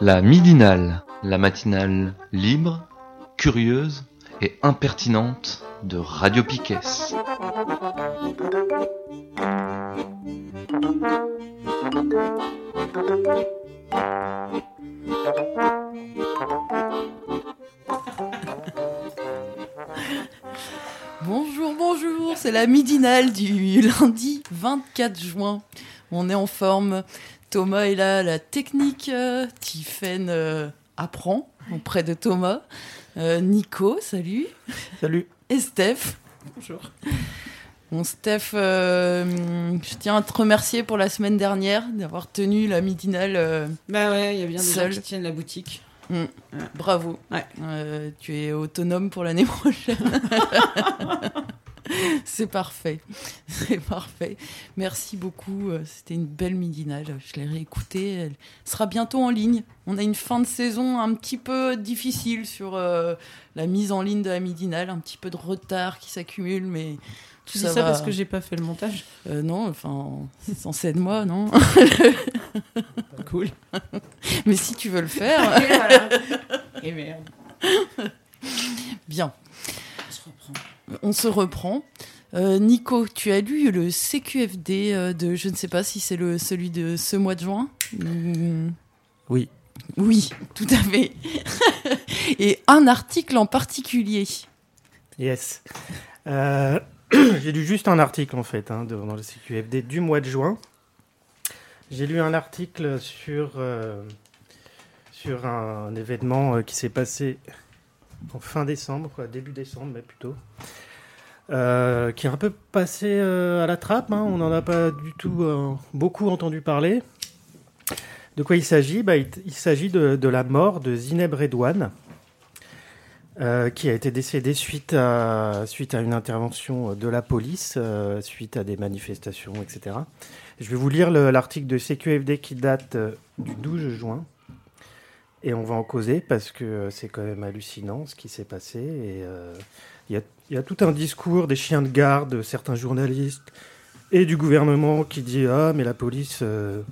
La midinale, la matinale libre, curieuse et impertinente de Radio Piquet. Bonjour, bonjour, c'est la midinale du lundi 24 juin. On est en forme. Thomas est là, la technique. Euh, Tiffaine euh, apprend auprès de Thomas. Euh, Nico, salut. Salut. Et Steph. Bonjour. Bon, Steph, je tiens à te remercier pour la semaine dernière d'avoir tenu la midinale. bah ouais, il y a bien des seul. gens qui tiennent la boutique. Mm. Bravo. Ouais. tu es autonome pour l'année prochaine. C'est parfait. C'est parfait. Merci beaucoup. Euh, C'était une belle midinale. Je l'ai réécoutée. Elle sera bientôt en ligne. On a une fin de saison un petit peu difficile sur euh, la mise en ligne de la midinale. Un petit peu de retard qui s'accumule, mais tout ça, ça parce que j'ai pas fait le montage euh, Non, enfin, c'est censé de moi, non Cool. mais si tu veux le faire. Et, voilà. Et merde. Bien. On se reprend. Euh, Nico, tu as lu le CQFD euh, de, je ne sais pas si c'est le celui de ce mois de juin. Oui. Oui, tout à fait. Et un article en particulier. Yes. Euh, j'ai lu juste un article en fait hein, dans le CQFD du mois de juin. J'ai lu un article sur, sur un, événement qui s'est passé fin décembre, quoi, début décembre, mais plutôt. Euh, qui est un peu passé euh, à la trappe. Hein. On n'en a pas du tout euh, beaucoup entendu parler. De quoi il s'agit? Bah, Il, s'agit de, la mort de Zineb Redouane, qui a été décédée suite à, suite à une intervention de la police, suite à des manifestations, etc. Je vais vous lire l'article de CQFD qui date du 12 juin. Et on va en causer parce que c'est quand même hallucinant ce qui s'est passé. Et il y, a, tout un discours des chiens de garde, de certains journalistes et du gouvernement qui dit Ah, mais la police, euh,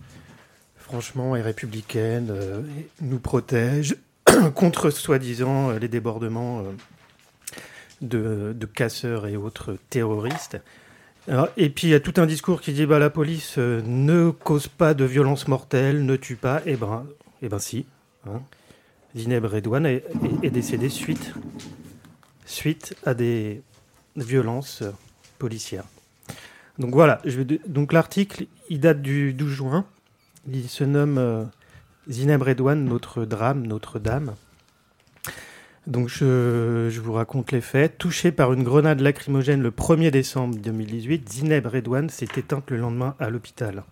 franchement, est républicaine, euh, nous protège contre soi-disant euh, les débordements de, casseurs et autres terroristes. et puis il y a tout un discours qui dit bah, la police ne cause pas de violence mortelle, ne tue pas. Eh ben, eh ben si. Hein. Zineb Redouane est, décédée suite à des violences policières. Donc voilà, donc l'article, il date du 12 juin. Il se nomme euh, Zineb Redouane, notre drame, Notre-Dame. Donc je, je, vous raconte les faits. Touché par une grenade lacrymogène le 1er décembre 2018, Zineb Redouane s'est éteinte le lendemain à l'hôpital.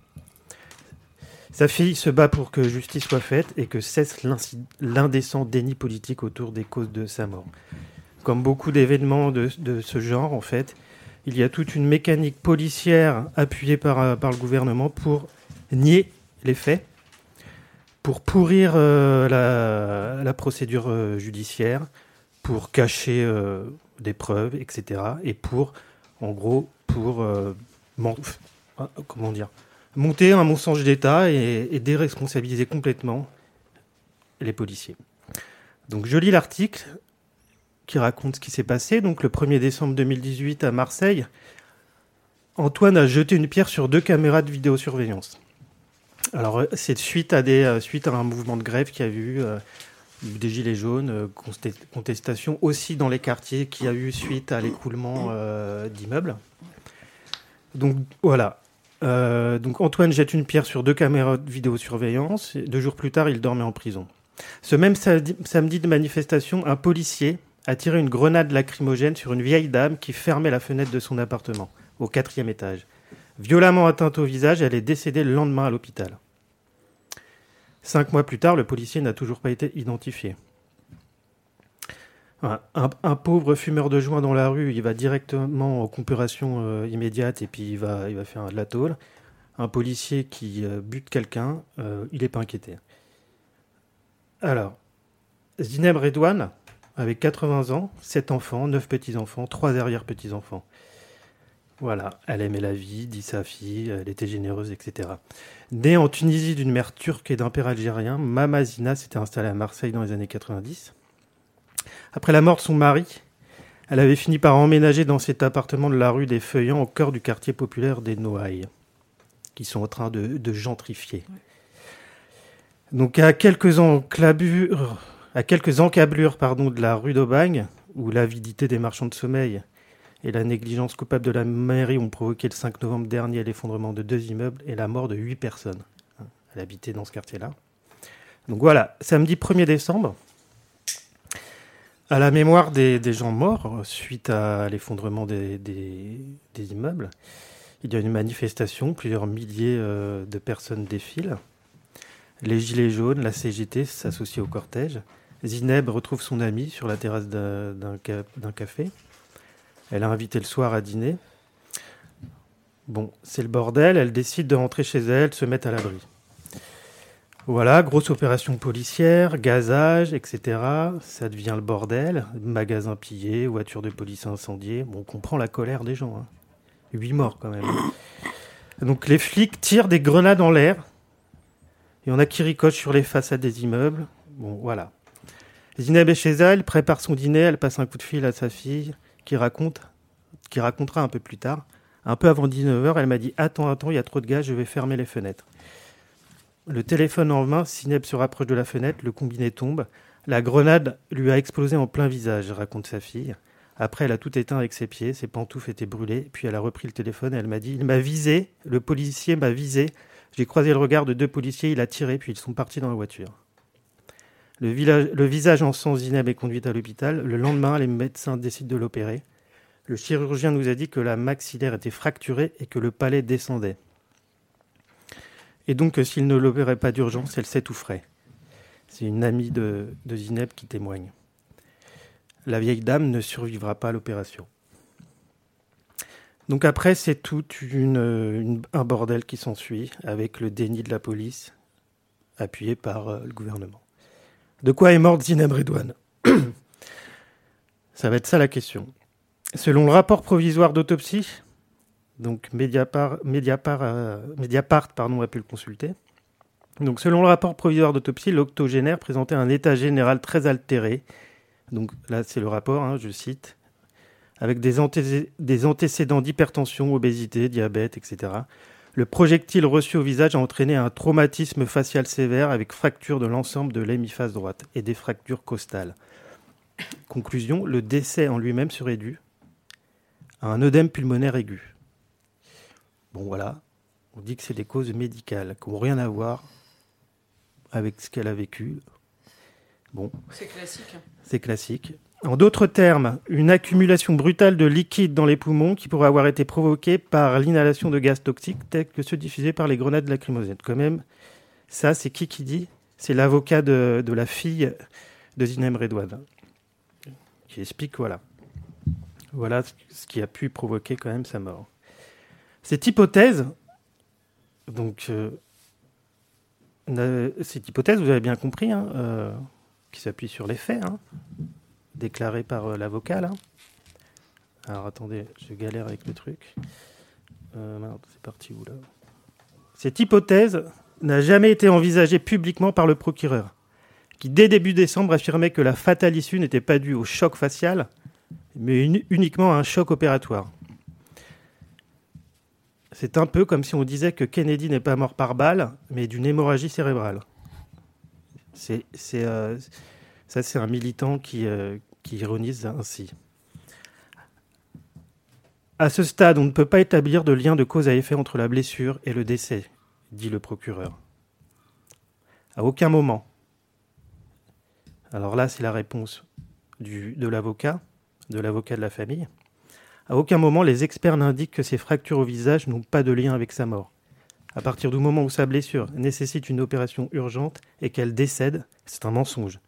Sa fille se bat pour que justice soit faite et que cesse l'indécent déni politique autour des causes de sa mort comme beaucoup d'événements de, ce genre, en fait, il y a toute une mécanique policière appuyée par, euh, le gouvernement pour nier les faits, pour pourrir euh, la, procédure euh, judiciaire, pour cacher des preuves, etc. Et pour, en gros, pour comment dire, monter un mensonge d'État et, déresponsabiliser complètement les policiers. Donc je lis l'article qui raconte ce qui s'est passé. Donc le 1er décembre 2018 à Marseille, Antoine a jeté une pierre sur deux caméras de vidéosurveillance. Alors euh, c'est suite à des euh, suite à un mouvement de grève qui a eu euh, des gilets jaunes, contestation aussi dans les quartiers qui a eu suite à l'écroulement d'immeubles. Donc voilà. Donc Antoine jette une pierre sur deux caméras de vidéosurveillance. deux jours plus tard, il dormait en prison. Ce même samedi de manifestation, un policier a tiré une grenade lacrymogène sur une vieille dame qui fermait la fenêtre de son appartement, au quatrième étage. Violemment atteinte au visage, elle est décédée le lendemain à l'hôpital. Cinq mois plus tard, le policier n'a toujours pas été identifié. Un, pauvre fumeur de joint dans la rue, il va directement en comparaison euh, immédiate et puis il va, il va faire de la tôle. Un policier qui euh, bute quelqu'un, euh, il n'est pas inquiété. Alors, Zineb Redouane, avec 80 ans, 7 enfants, 9 petits-enfants, 3 arrière-petits-enfants. Voilà, elle aimait la vie, dit sa fille, elle était généreuse, etc. Née en Tunisie d'une mère turque et d'un père algérien, Mama Zina s'était installée à Marseille dans les années 90. Après la mort de son mari, elle avait fini par emménager dans cet appartement de la rue des Feuillants au cœur du quartier populaire des Noailles, qui sont en train de, gentrifier. Donc à quelques à quelques encablures pardon, de la rue d'Aubagne, où l'avidité des marchands de sommeil et la négligence coupable de la mairie ont provoqué le 5 novembre dernier l'effondrement de deux immeubles et la mort de huit personnes. Elle habitait dans ce quartier-là. Donc voilà, samedi 1er décembre, à la mémoire des, gens morts suite à l'effondrement des, immeubles, il y a une manifestation, plusieurs milliers euh, de personnes défilent. Les Gilets jaunes, la CGT s'associent au cortège. Zineb retrouve son ami sur la terrasse d'un café. Elle a invité le soir à dîner. Bon, c'est le bordel, elle décide de rentrer chez elle, se mettre à l'abri. Voilà, grosse opération policière, gazage, etc. Ça devient le bordel. Magasin pillé, voiture de police incendiée. Bon, on comprend la colère des gens. Hein. Huit morts quand même. Donc les flics tirent des grenades en l'air. Il y en a qui ricochent sur les façades des immeubles. Bon, voilà. Zineb est elle, prépare son dîner, elle passe un coup de fil à sa fille qui raconte, qui racontera un peu plus tard. Un peu avant 19h, elle m'a dit Attends, attends, il y a trop de gaz, je vais fermer les fenêtres. Le téléphone en main, Sineb se rapproche de la fenêtre, le combiné tombe. La grenade lui a explosé en plein visage, raconte sa fille. Après, elle a tout éteint avec ses pieds, ses pantoufles étaient brûlées, puis elle a repris le téléphone et elle m'a dit Il m'a visé, le policier m'a visé. J'ai croisé le regard de deux policiers, il a tiré, puis ils sont partis dans la voiture. Le, visage en sang, Zineb est conduite à l'hôpital. Le lendemain, les médecins décident de l'opérer. Le chirurgien nous a dit que la maxillaire était fracturée et que le palais descendait et donc s'il ne l'opérait pas d'urgence, elle s'étoufferait. C'est une amie de, Zineb qui témoigne. La vieille dame ne survivra pas à l'opération. Donc après, c'est tout un bordel qui s'ensuit, avec le déni de la police, appuyé par euh, le gouvernement. De quoi est morte Zineb Redouane? Ça va être ça la question. Selon le rapport provisoire d'autopsie, donc Mediapart, Mediapart, euh, Mediapart pardon, a pu le consulter. Donc selon le rapport provisoire d'autopsie, l'octogénaire présentait un état général très altéré. Donc là c'est le rapport, hein, je cite, avec des, des antécédents d'hypertension, obésité, diabète, etc. Le projectile reçu au visage a entraîné un traumatisme facial sévère avec fracture de l'ensemble de l'hémiphase droite et des fractures costales. Conclusion, le décès en lui-même serait dû à un œdème pulmonaire aigu. Bon voilà, on dit que c'est des causes médicales qui n'ont rien à voir avec ce qu'elle a vécu. Bon. C'est classique. C'est classique. En d'autres termes, une accumulation brutale de liquide dans les poumons qui pourrait avoir été provoquée par l'inhalation de gaz toxiques tels que ceux diffusés par les grenades lacrymogènes. Quand même, ça, c'est qui qui dit? C'est l'avocat de, la fille de Zinem Redouane qui explique voilà. Voilà ce qui a pu provoquer quand même sa mort. Cette hypothèse, donc, euh, cette hypothèse, vous avez bien compris, hein, euh, qui s'appuie sur les faits, hein, déclarés par euh, l'avocat. Alors attendez, je galère avec le truc. Cette hypothèse n'a jamais été envisagée publiquement par le procureur, qui dès début décembre affirmait que la fatale issue n'était pas due au choc facial, mais uniquement à un choc opératoire. C'est un peu comme si on disait que Kennedy n'est pas mort par balle, mais d'une hémorragie cérébrale. C'est, euh, ça, c'est un militant qui, euh, qui ironise ainsi. À ce stade, on ne peut pas établir de lien de cause à effet entre la blessure et le décès, dit le procureur. À aucun moment. Alors là, c'est la réponse de l'avocat, de l'avocat de la famille. À aucun moment, les experts n'indiquent que ces fractures au visage n'ont pas de lien avec sa mort. À partir du moment où sa blessure nécessite une opération urgente et qu'elle décède, c'est un mensonge.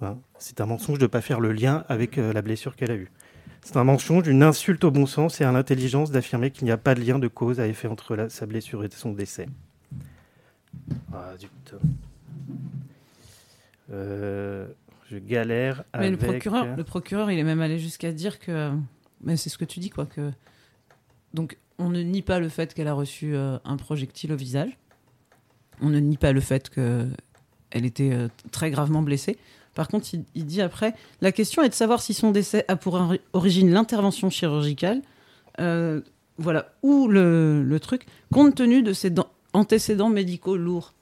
Hein. c'est un mensonge de ne pas faire le lien avec la blessure qu'elle a eue. C'est un mensonge, une insulte au bon sens et à l'intelligence d'affirmer qu'il n'y a pas de lien de cause à effet entre sa blessure et son décès. Ah, euh, je galère mais Le procureur, le procureur, il est même allé jusqu'à dire que... Mais c'est ce que tu dis, quoi. Que... Donc, on ne nie pas le fait qu'elle a reçu euh, un projectile au visage. On ne nie pas le fait qu'elle était euh, très gravement blessée. Par contre, il, dit après, la question est de savoir si son décès a pour origine l'intervention chirurgicale, euh, voilà, ou le, truc, compte tenu de ses antécédents médicaux lourds.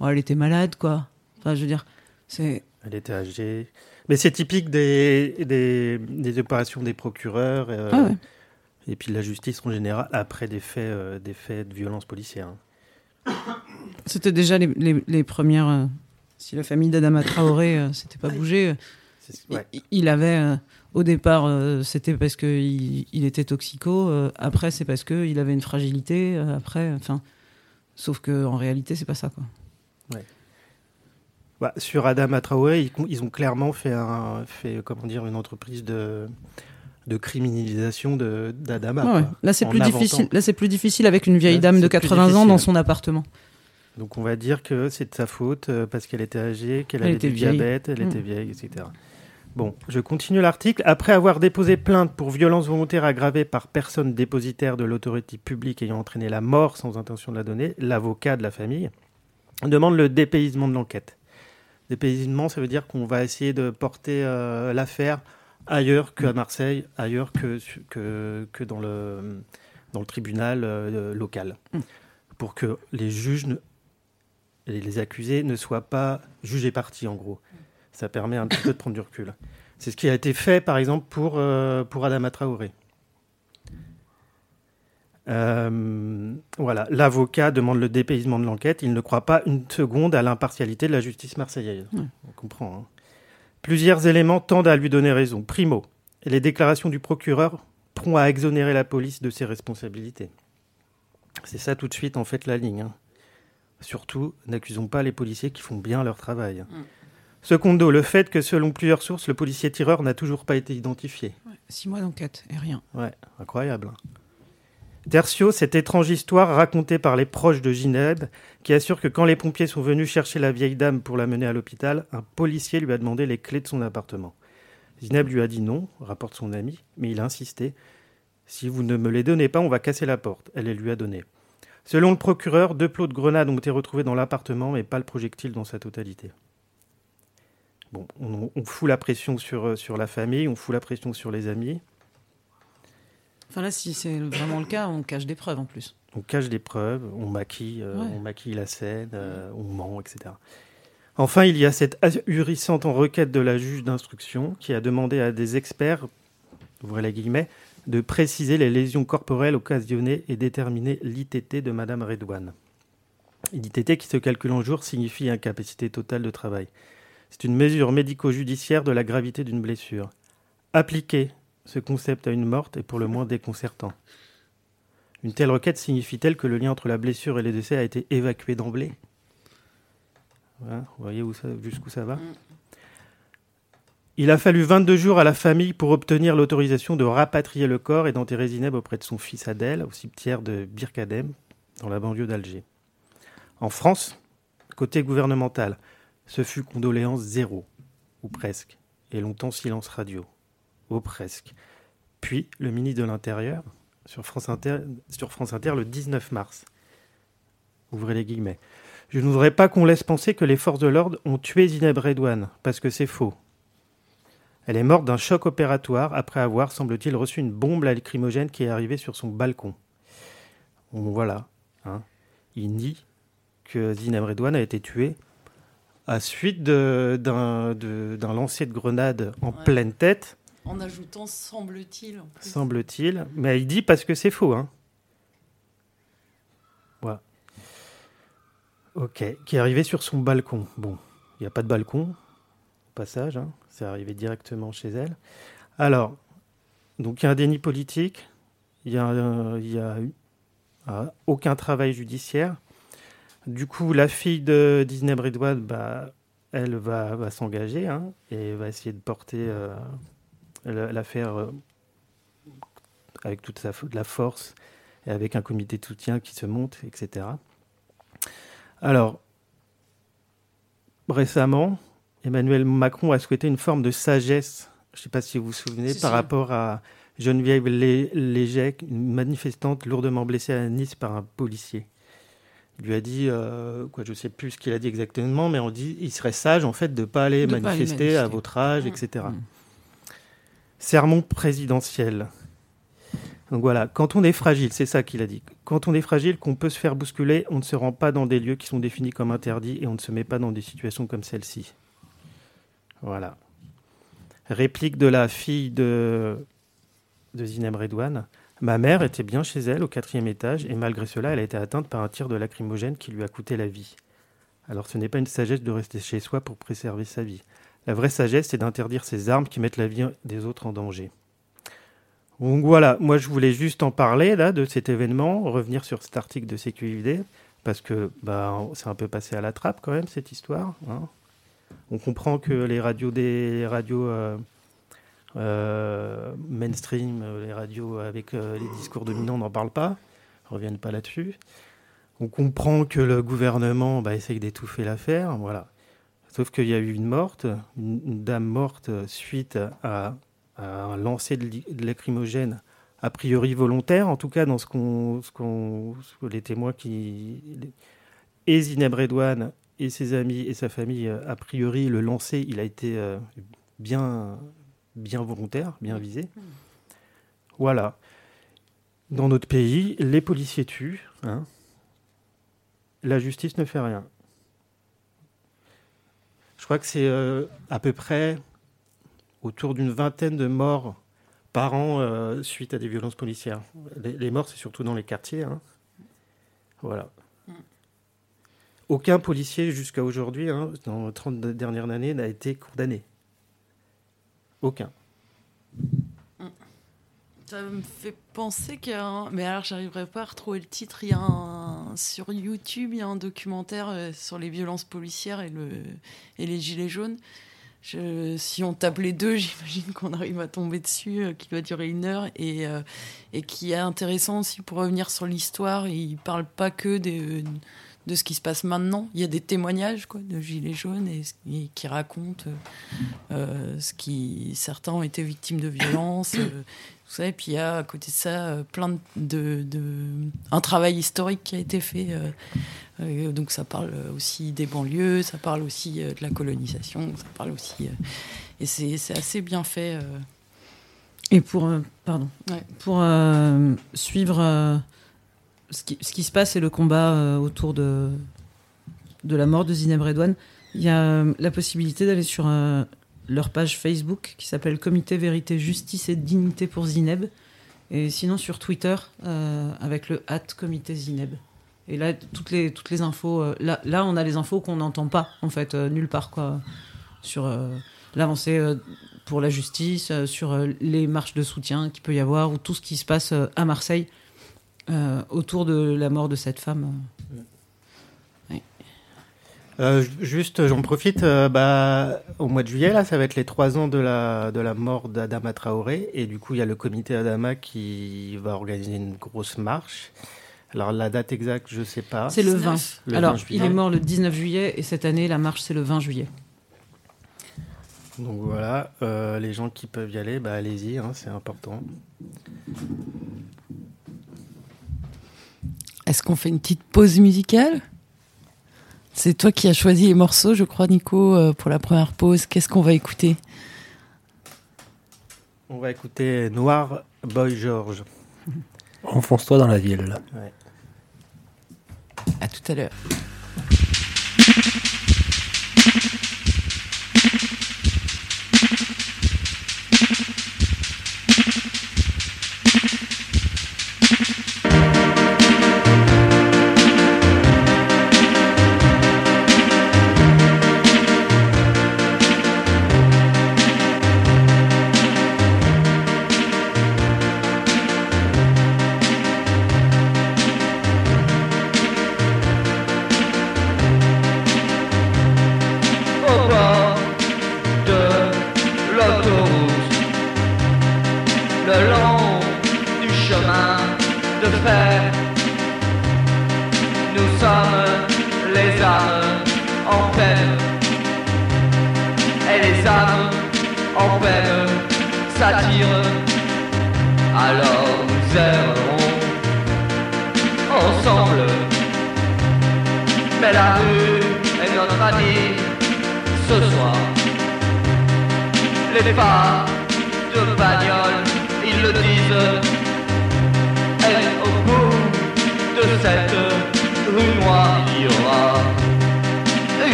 elle était malade, quoi. Enfin, je veux dire, c'est... Elle était âgée. Mais c'est typique des, des, opérations des procureurs euh, ah et puis de la justice en général après des faits, euh, des faits de violence policière. C'était déjà les, les premières si la famille d'Adama Traoré euh, s'était pas bougée, euh, il, avait euh, au départ, c'était parce qu'il il était toxico. après, c'est parce qu'il avait une fragilité. après, enfin, sauf que en réalité, c'est pas ça, quoi. Bah, sur Adama Traoré, ils, ont clairement fait, un, fait comment dire, une entreprise de, de criminalisation d'Adama. Là, c'est plus difficile. Là, c'est plus difficile avec une vieille dame de 80 ans dans son appartement. Donc on va dire que c'est de sa faute euh, parce qu'elle était âgée, qu'elle avait du diabète, elle était mm. vieille, etc. Bon, je continue l'article. Après avoir déposé plainte pour violence volontaire aggravée par personne dépositaire de l'autorité publique ayant entraîné la mort sans intention de la donner, l'avocat de la famille demande le dépaysement de l'enquête. Dépaysement, ça veut dire qu'on va essayer de porter euh, l'affaire ailleurs qu'à Marseille, ailleurs que, que, que, dans, le, dans le tribunal euh, local, mm. pour que les juges les accusés ne soient pas jugés partis, en gros. Ça permet un petit peu de prendre du recul. C'est ce qui a été fait, par exemple, pour, euh, pour Adama Traoré. Euh, voilà, l'avocat demande le dépaysement de l'enquête. Il ne croit pas une seconde à l'impartialité de la justice marseillaise. On comprend. Hein. Plusieurs éléments tendent à lui donner raison. Primo, les déclarations du procureur prompt à exonérer la police de ses responsabilités. C'est ça tout de suite, en fait, la ligne. Hein. Surtout, n'accusons pas les policiers qui font bien leur travail. Mm. Secondo, le fait que selon plusieurs sources, le policier tireur n'a toujours pas été identifié. six mois d'enquête et rien. Ouais, incroyable. Hein. Tertio, cette étrange histoire racontée par les proches de Gineb, qui assure que quand les pompiers sont venus chercher la vieille dame pour la mener à l'hôpital, un policier lui a demandé les clés de son appartement. Gineb lui a dit non, rapporte son ami, mais il a insisté. Si vous ne me les donnez pas, on va casser la porte. Elle les lui a données. Selon le procureur, deux plots de grenades ont été retrouvés dans l'appartement, mais pas le projectile dans sa totalité. Bon, on, fout la pression sur, euh, sur la famille, on fout la pression sur les amis. Enfin là, si c'est vraiment le cas, on cache des preuves en plus. On cache des preuves, on maquille, euh, on maquille la scène, euh, on ment, etc. Enfin, il y a cette ahurissante requête de la juge d'instruction qui a demandé à des experts, ouvrez les guillemets, de préciser les lésions corporelles occasionnées et déterminer l'ITT de Madame Redouane. L'ITT qui se calcule en jours signifie incapacité totale de travail. C'est une mesure médico-judiciaire de la gravité d'une blessure. Appliquer ce concept à une morte est pour le moins déconcertant. Une telle requête signifie-t-elle que le lien entre la blessure et le décès a été évacué d'emblée? Vous voyez jusqu'où ça va? Il a fallu 22 jours à la famille pour obtenir l'autorisation de rapatrier le corps et d'enterrer Zineb auprès de son fils Adèle au cimetière de Birkadem, dans la banlieue d'Alger. En France, côté gouvernemental, ce fut condoléance zéro, ou presque, et longtemps silence radio, ou presque. Puis le ministre de l'Intérieur, sur France, Inter, sur France Inter le 19 mars. Ouvrez les guillemets. Je ne voudrais pas qu'on laisse penser que les forces de l'ordre ont tué Zineb Redouane, parce que c'est faux. Elle est morte d'un choc opératoire après avoir, semble-t-il, reçu une bombe lacrymogène qui est arrivée sur son balcon. voilà. Hein. Il nie que Zineb Redouane a été tuée à suite d'un lancer de grenade en pleine tête. En ajoutant semble-t-il. Semble-t-il. Mais il dit parce que c'est faux. Hein. Voilà. Ok. Qui est arrivé sur son balcon. Bon, il n'y a pas de balcon, passage. Hein. C'est arrivé directement chez elle. Alors, donc il y a un déni politique, il y a, il a eu ah, aucun travail judiciaire. Du coup, la fille de Disney Bridwell, bah, elle va, va s'engager hein, et va essayer de porter euh, la- l'affaire euh, avec toute sa, de la force et avec un comité de soutien qui se monte, etc. Alors, récemment, Emmanuel Macron a souhaité une forme de sagesse, je ne sais pas si vous vous souvenez, par rapport à Geneviève Lé- Léger, une manifestante lourdement blessée à Nice par un policier. Il lui a dit, euh, quoi, je ne sais plus ce qu'il a dit exactement, mais on dit il serait sage en fait de ne pas aller De pas aller manifester à votre âge, etc. Sermon présidentiel. Donc voilà, quand on est fragile, c'est ça qu'il a dit. Quand on est fragile, qu'on peut se faire bousculer, on ne se rend pas dans des lieux qui sont définis comme interdits et on ne se met pas dans des situations comme celle-ci. Voilà. Réplique de la fille de, de Zinem Redouane. Ma mère était bien chez elle au quatrième étage et malgré cela, elle a été atteinte par un tir de lacrymogène qui lui a coûté la vie. Alors ce n'est pas une sagesse de rester chez soi pour préserver sa vie. La vraie sagesse, c'est d'interdire ces armes qui mettent la vie des autres en danger. Donc voilà, moi je voulais juste en parler là de cet événement, revenir sur cet article de CQID, parce que bah, c'est un peu passé à la trappe quand même cette histoire. hein. On comprend que les radios des radios euh, euh, mainstream, les radios avec euh, les discours dominants n'en parlent pas, ne reviennent pas là-dessus. On comprend que le gouvernement bah, essaye d'étouffer l'affaire, voilà. Sauf qu'il y a eu une morte, une, dame morte suite à, un lancer de, lacrymogène, a priori volontaire, en tout cas dans ce qu'on, les témoins qui, et Zineb Redouane et ses amis et sa famille, euh, a priori le lancer, il a été euh, bien, bien volontaire, bien visé. Voilà. Dans notre pays, les policiers tuent, hein. la justice ne fait rien. Je crois que c'est euh, à peu près autour d'une vingtaine de morts par an euh, suite à des violences policières. Les, les morts, c'est surtout dans les quartiers. hein. Voilà. Aucun policier jusqu'à aujourd'hui, hein, dans les 30 dernières années, n'a été condamné. Aucun. Ça me fait penser qu'il y a un... Mais alors, j'arriverai pas à retrouver le titre. Il y a un... Sur YouTube, il y a un documentaire euh, sur les violences policières et, le... et les gilets jaunes. Si on tape les deux, j'imagine qu'on arrive à tomber dessus, euh, qui va durer une heure et, euh, et qui est intéressant aussi pour revenir sur l'histoire. Il parle pas que des- de ce qui se passe maintenant. Il y a des témoignages quoi, de gilets jaunes et, et qui racontent euh, euh, ce qui certains ont été victimes de violences. euh, tout ça. Et puis il y a à côté de ça euh, plein de, de- de- un travail historique qui a été fait. euh, donc ça parle aussi des banlieues, ça parle aussi de la colonisation, ça parle aussi et c'est c'est assez bien fait. Et pour, pardon, Ouais. pour suivre ce, qui, se passe et le combat euh, autour de, la mort de Zineb Redouane, il y a euh, la possibilité d'aller sur euh, leur page Facebook qui s'appelle Comité Vérité, Justice et Dignité pour Zineb. Et sinon sur Twitter avec le hat Comité Zineb. Et là, toutes les, infos, là, on a les infos qu'on n'entend pas, en fait, nulle part, quoi, sur l'avancée pour la justice, sur les marches de soutien qu'il peut y avoir, ou tout ce qui se passe à Marseille euh, autour de la mort de cette femme. Euh, ju- juste, j'en profite, euh, bah, au mois de juillet, là, ça va être les trois ans de la, de la mort d'Adama Traoré. Et du coup, il y a le comité Adama qui va organiser une grosse marche. Alors, la date exacte, je sais pas. C'est le 19. 20. Le Alors, 20 il est mort le 19 juillet, et cette année, la marche, c'est le 20 juillet. Donc voilà, euh, les gens qui peuvent y aller, bah, allez-y, hein, c'est important. Est-ce qu'on fait une petite pause musicale? C'est toi qui as choisi les morceaux, je crois, Nico, euh, pour la première pause. Qu'est-ce qu'on va écouter? On va écouter Noir Boy George. Enfonce-toi dans la ville. À tout à l'heure.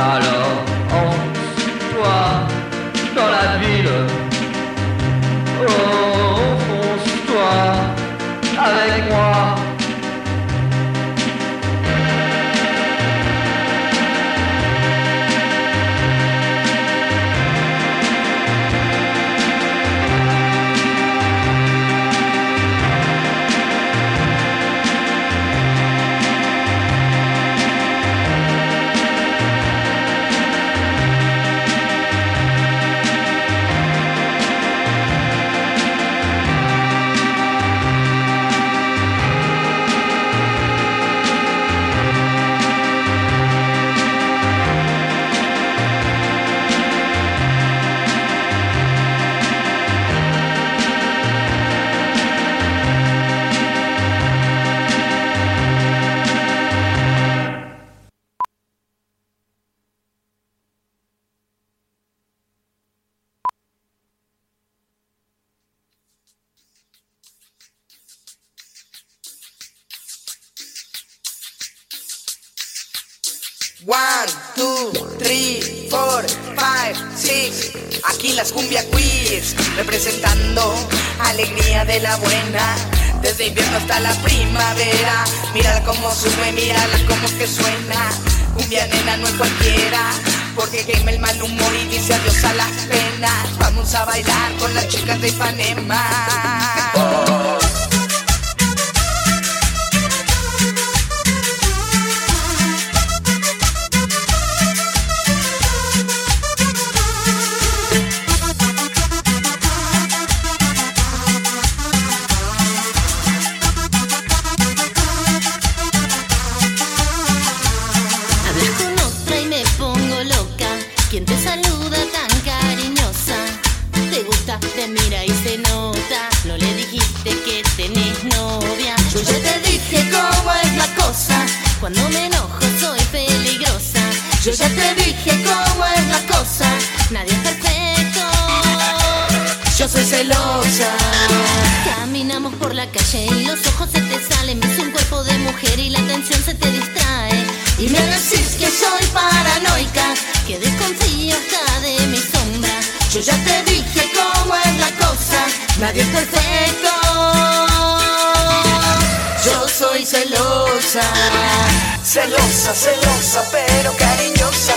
calor. las cumbia quiz representando alegría de la buena. Desde invierno hasta la primavera, mírala cómo sube, mírala cómo que suena. Cumbia nena no es cualquiera, porque quema el mal humor y dice adiós a las penas. Vamos a bailar con las chicas de Ipanema. celosa. Caminamos por la calle y los ojos se te salen. Ves un cuerpo de mujer y la atención se te distrae. Y me decís que soy paranoica, que desconfío hasta de mi sombra. Yo ya te dije cómo es la cosa, nadie es perfecto. Yo soy celosa. Celosa, celosa, pero cariñosa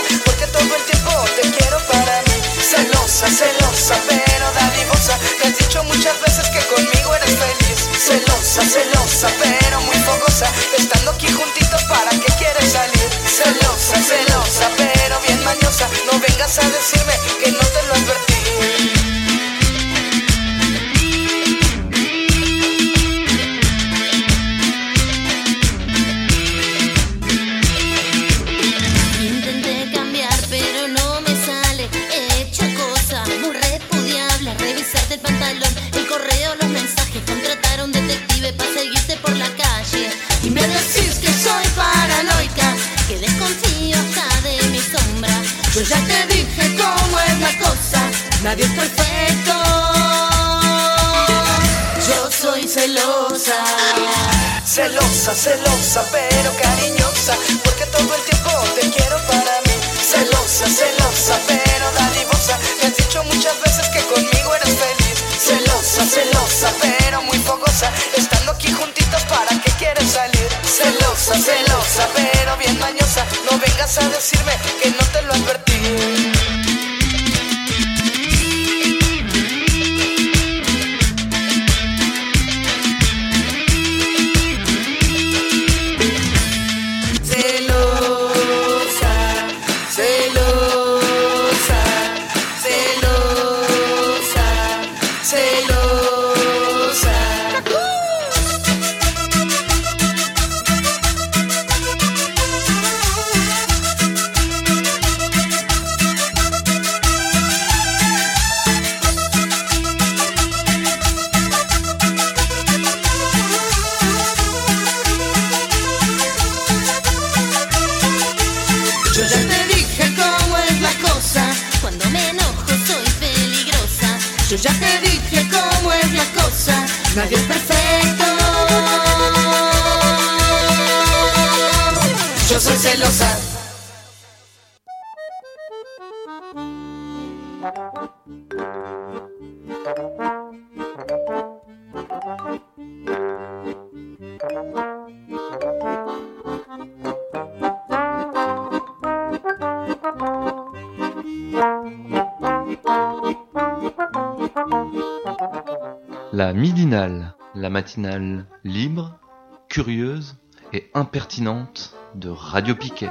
curieuse et impertinente de Radio Piquet.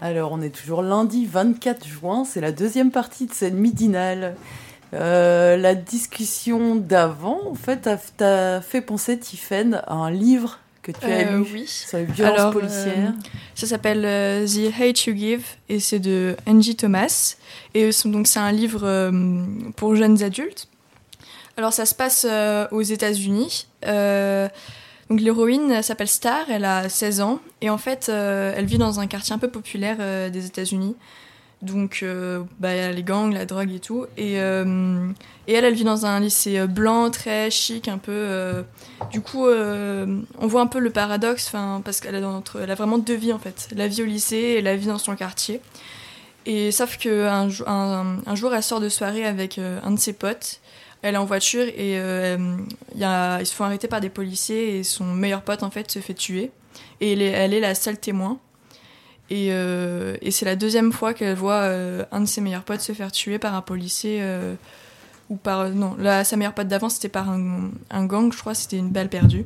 Alors, on est toujours lundi 24 juin, c'est la deuxième partie de cette midinale. Euh, la discussion d'avant, en fait, t'a fait penser, Tiffaine, à un livre que tu as Euh, lu oui. sur les violences Alors, policières. euh, ça s'appelle euh, The Hate You Give et c'est de Angie Thomas. Et donc c'est un livre pour jeunes adultes. Alors ça se passe aux États-Unis. Donc l'héroïne elle s'appelle Star, elle a 16 ans et en fait euh, elle vit dans un quartier un peu populaire euh, des États-Unis. Donc euh, bah, les gangs, la drogue et tout. Et, euh, elle, elle vit dans un lycée euh, blanc, très chic, un peu. euh, du coup, on voit un peu le paradoxe, parce qu'elle a, a vraiment deux vies en fait. La vie au lycée et la vie dans son quartier. Et sauf qu'un un, jour, elle sort de soirée avec un de ses potes. Elle est en voiture et ils se font arrêter par des policiers et son meilleur pote en fait se fait tuer. Et elle est la seule témoin. Et, euh, et c'est la deuxième fois qu'elle voit euh, un de ses meilleurs potes se faire tuer par un policier. euh, ou par. Non, là, sa meilleure pote d'avant, c'était par un, gang, je crois, c'était une balle perdue.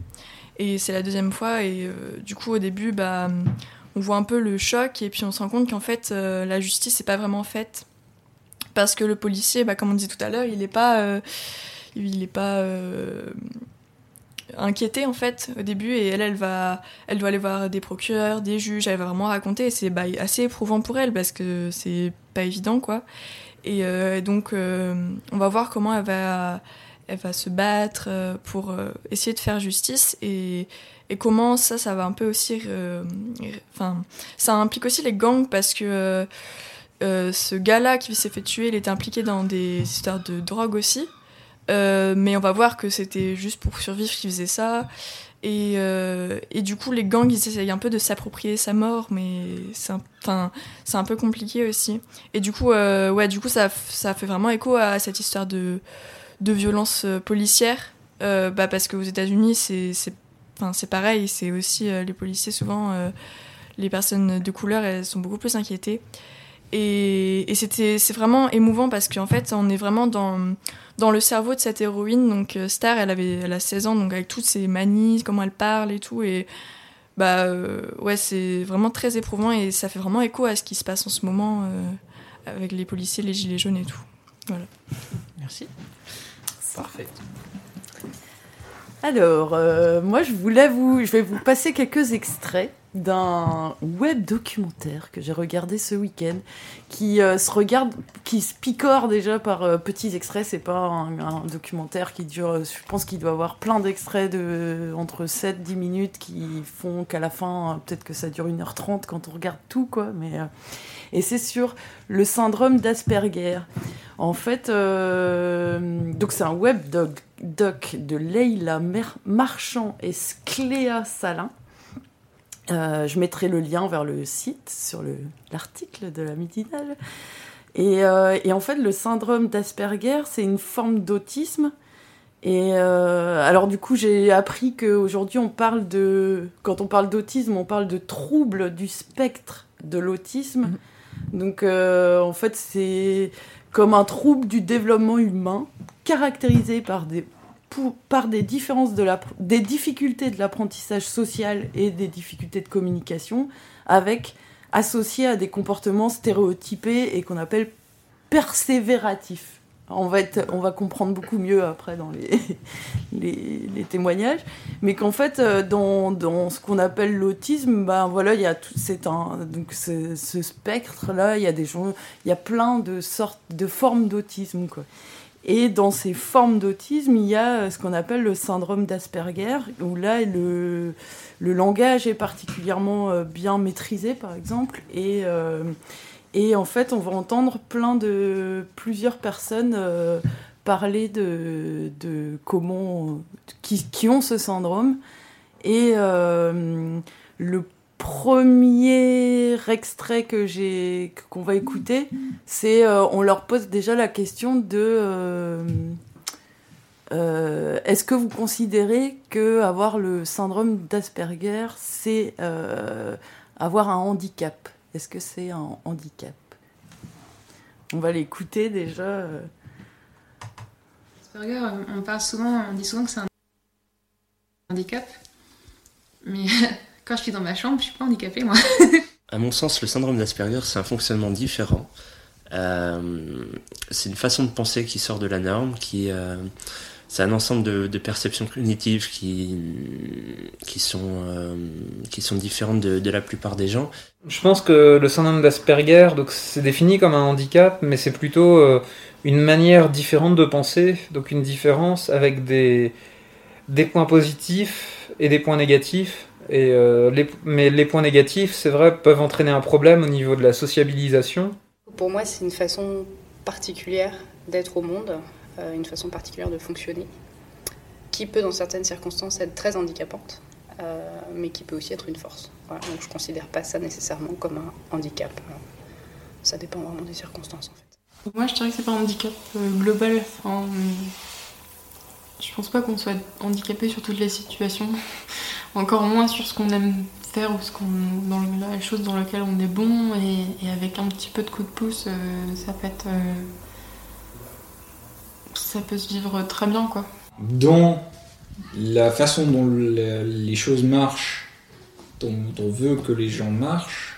Et c'est la deuxième fois. Et du coup, au début, bah, on voit un peu le choc. Et puis on se rend compte qu'en fait, la justice n'est pas vraiment faite. Parce que le policier, bah, comme on disait tout à l'heure, il n'est pas. il est pas. Euh, inquiété en fait au début et elle elle va elle doit aller voir des procureurs des juges elle va vraiment raconter c'est bah, assez éprouvant pour elle parce que c'est pas évident quoi et euh, donc euh, on va voir comment elle va elle va se battre euh, pour essayer de faire justice et et comment ça ça va un peu aussi enfin ça implique aussi les gangs parce que ce gars-là qui s'est fait tuer, il était impliqué dans des histoires de drogue aussi. Euh, mais on va voir que c'était juste pour survivre qu'il faisait ça. Et, euh, et du coup, les gangs, ils essayent un peu de s'approprier sa mort, mais c'est un, un peu compliqué aussi. Et du coup, euh, ouais, du coup ça, ça fait vraiment écho à cette histoire de, de violence policière. Bah, parce qu'aux États-Unis, c'est, pareil, c'est aussi les policiers, souvent, les personnes de couleur, elles sont beaucoup plus inquiétées. Et, et c'était, c'est vraiment émouvant parce qu'en fait, on est vraiment dans, dans le cerveau de cette héroïne. Donc, euh, Star, elle, avait, elle a 16 ans, donc avec toutes ses manies, comment elle parle et tout. Et bah, euh, ouais, c'est vraiment très éprouvant et ça fait vraiment écho à ce qui se passe en ce moment euh, avec les policiers, les gilets jaunes et tout. Voilà. Merci. Parfait. Alors, euh, moi, je voulais vous, je vais vous passer quelques extraits d'un web documentaire que j'ai regardé ce week-end, qui euh, se regarde, qui se picore déjà par euh, petits extraits. C'est pas un, documentaire qui dure, je pense qu'il doit avoir plein d'extraits de entre 7-10 minutes qui font qu'à la fin, peut-être que ça dure 1h30 quand on regarde tout, quoi. Mais, et c'est sur le syndrome d'Asperger. En fait, donc c'est un web doc, de Leila Mer- Marchand et Scléa Salin. Euh, je mettrai le lien vers le site sur le- l'article de la midinale. Et, euh, et en fait, le syndrome d'Asperger, c'est une forme d'autisme. Et euh, alors du coup, j'ai appris qu'aujourd'hui, on parle de, quand on parle d'autisme, on parle de trouble du spectre de l'autisme. Donc euh, en fait, c'est comme un trouble du développement humain caractérisé par des par des différences de la, des difficultés de l'apprentissage social et des difficultés de communication, avec associés à des comportements stéréotypés et qu'on appelle persévératifs. On va, on va comprendre beaucoup mieux après dans les, les, les témoignages, mais qu'en fait, euh, dans, dans ce qu'on appelle l'autisme, ben voilà, il y a tout, c'est un, donc ce, ce spectre-là, il y a des gens, il y a plein de sortes, de formes d'autisme, quoi. Et dans ces formes d'autisme, il y a euh, ce qu'on appelle le syndrome d'Asperger, où là, le, langage est particulièrement euh, bien maîtrisé, par exemple. Et, euh, et en fait, on va entendre plein de plusieurs personnes parler de, de comment. Qui, qui ont ce syndrome. Et le premier extrait que j'ai qu'on va écouter, c'est euh, on leur pose déjà la question de euh, euh, est-ce que vous considérez que avoir le syndrome d'Asperger c'est avoir un handicap? Est-ce que c'est un handicap? On va l'écouter déjà. Asperger, on parle souvent, on dit souvent que c'est un handicap, mais quand je suis dans ma chambre, je suis pas handicapée moi. À mon sens, le syndrome d'Asperger, c'est un fonctionnement différent. Euh, c'est une façon de penser qui sort de la norme, qui, euh, c'est un ensemble de, de perceptions cognitives qui, qui, sont, euh, qui sont différentes de, de la plupart des gens. Je pense que le syndrome d'Asperger, donc c'est défini comme un handicap, mais c'est plutôt euh, une manière différente de penser, donc une différence avec des, des points positifs et des points négatifs. Et, euh, les, mais les points négatifs, c'est vrai, peuvent entraîner un problème au niveau de la sociabilisation. Pour moi, c'est une façon particulière d'être au monde, euh, une façon particulière de fonctionner, qui peut dans certaines circonstances être très handicapante, euh, mais qui peut aussi être une force. Voilà, donc je ne considère pas ça nécessairement comme un handicap. Ça dépend vraiment des circonstances en fait. Moi, je dirais que c'est pas un handicap euh, global. Enfin, euh, je pense pas qu'on soit handicapé sur toutes les situations. Encore moins sur ce qu'on aime faire ou ce qu'on, dans la chose dans laquelle on est bon. Et, avec un petit peu de coup de pouce, euh, ça peut être. euh, ça peut se vivre très bien, quoi. dans la façon dont le- les choses marchent, dont on veut que les gens marchent,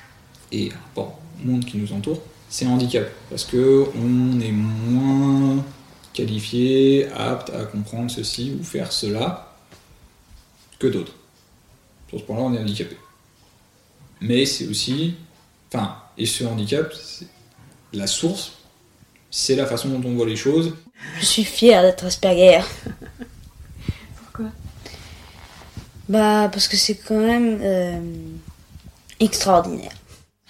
et au monde qui nous entoure, c'est handicap. Parce que on est moins qualifié, apte à comprendre ceci ou faire cela que d'autres. Sur ce point-là, on est handicapé. Mais c'est aussi. Enfin, et ce handicap, c'est- la source, c'est la façon dont on voit les choses. Je suis fière d'être Asperger. Pourquoi? Bah, parce que c'est quand même euh, extraordinaire.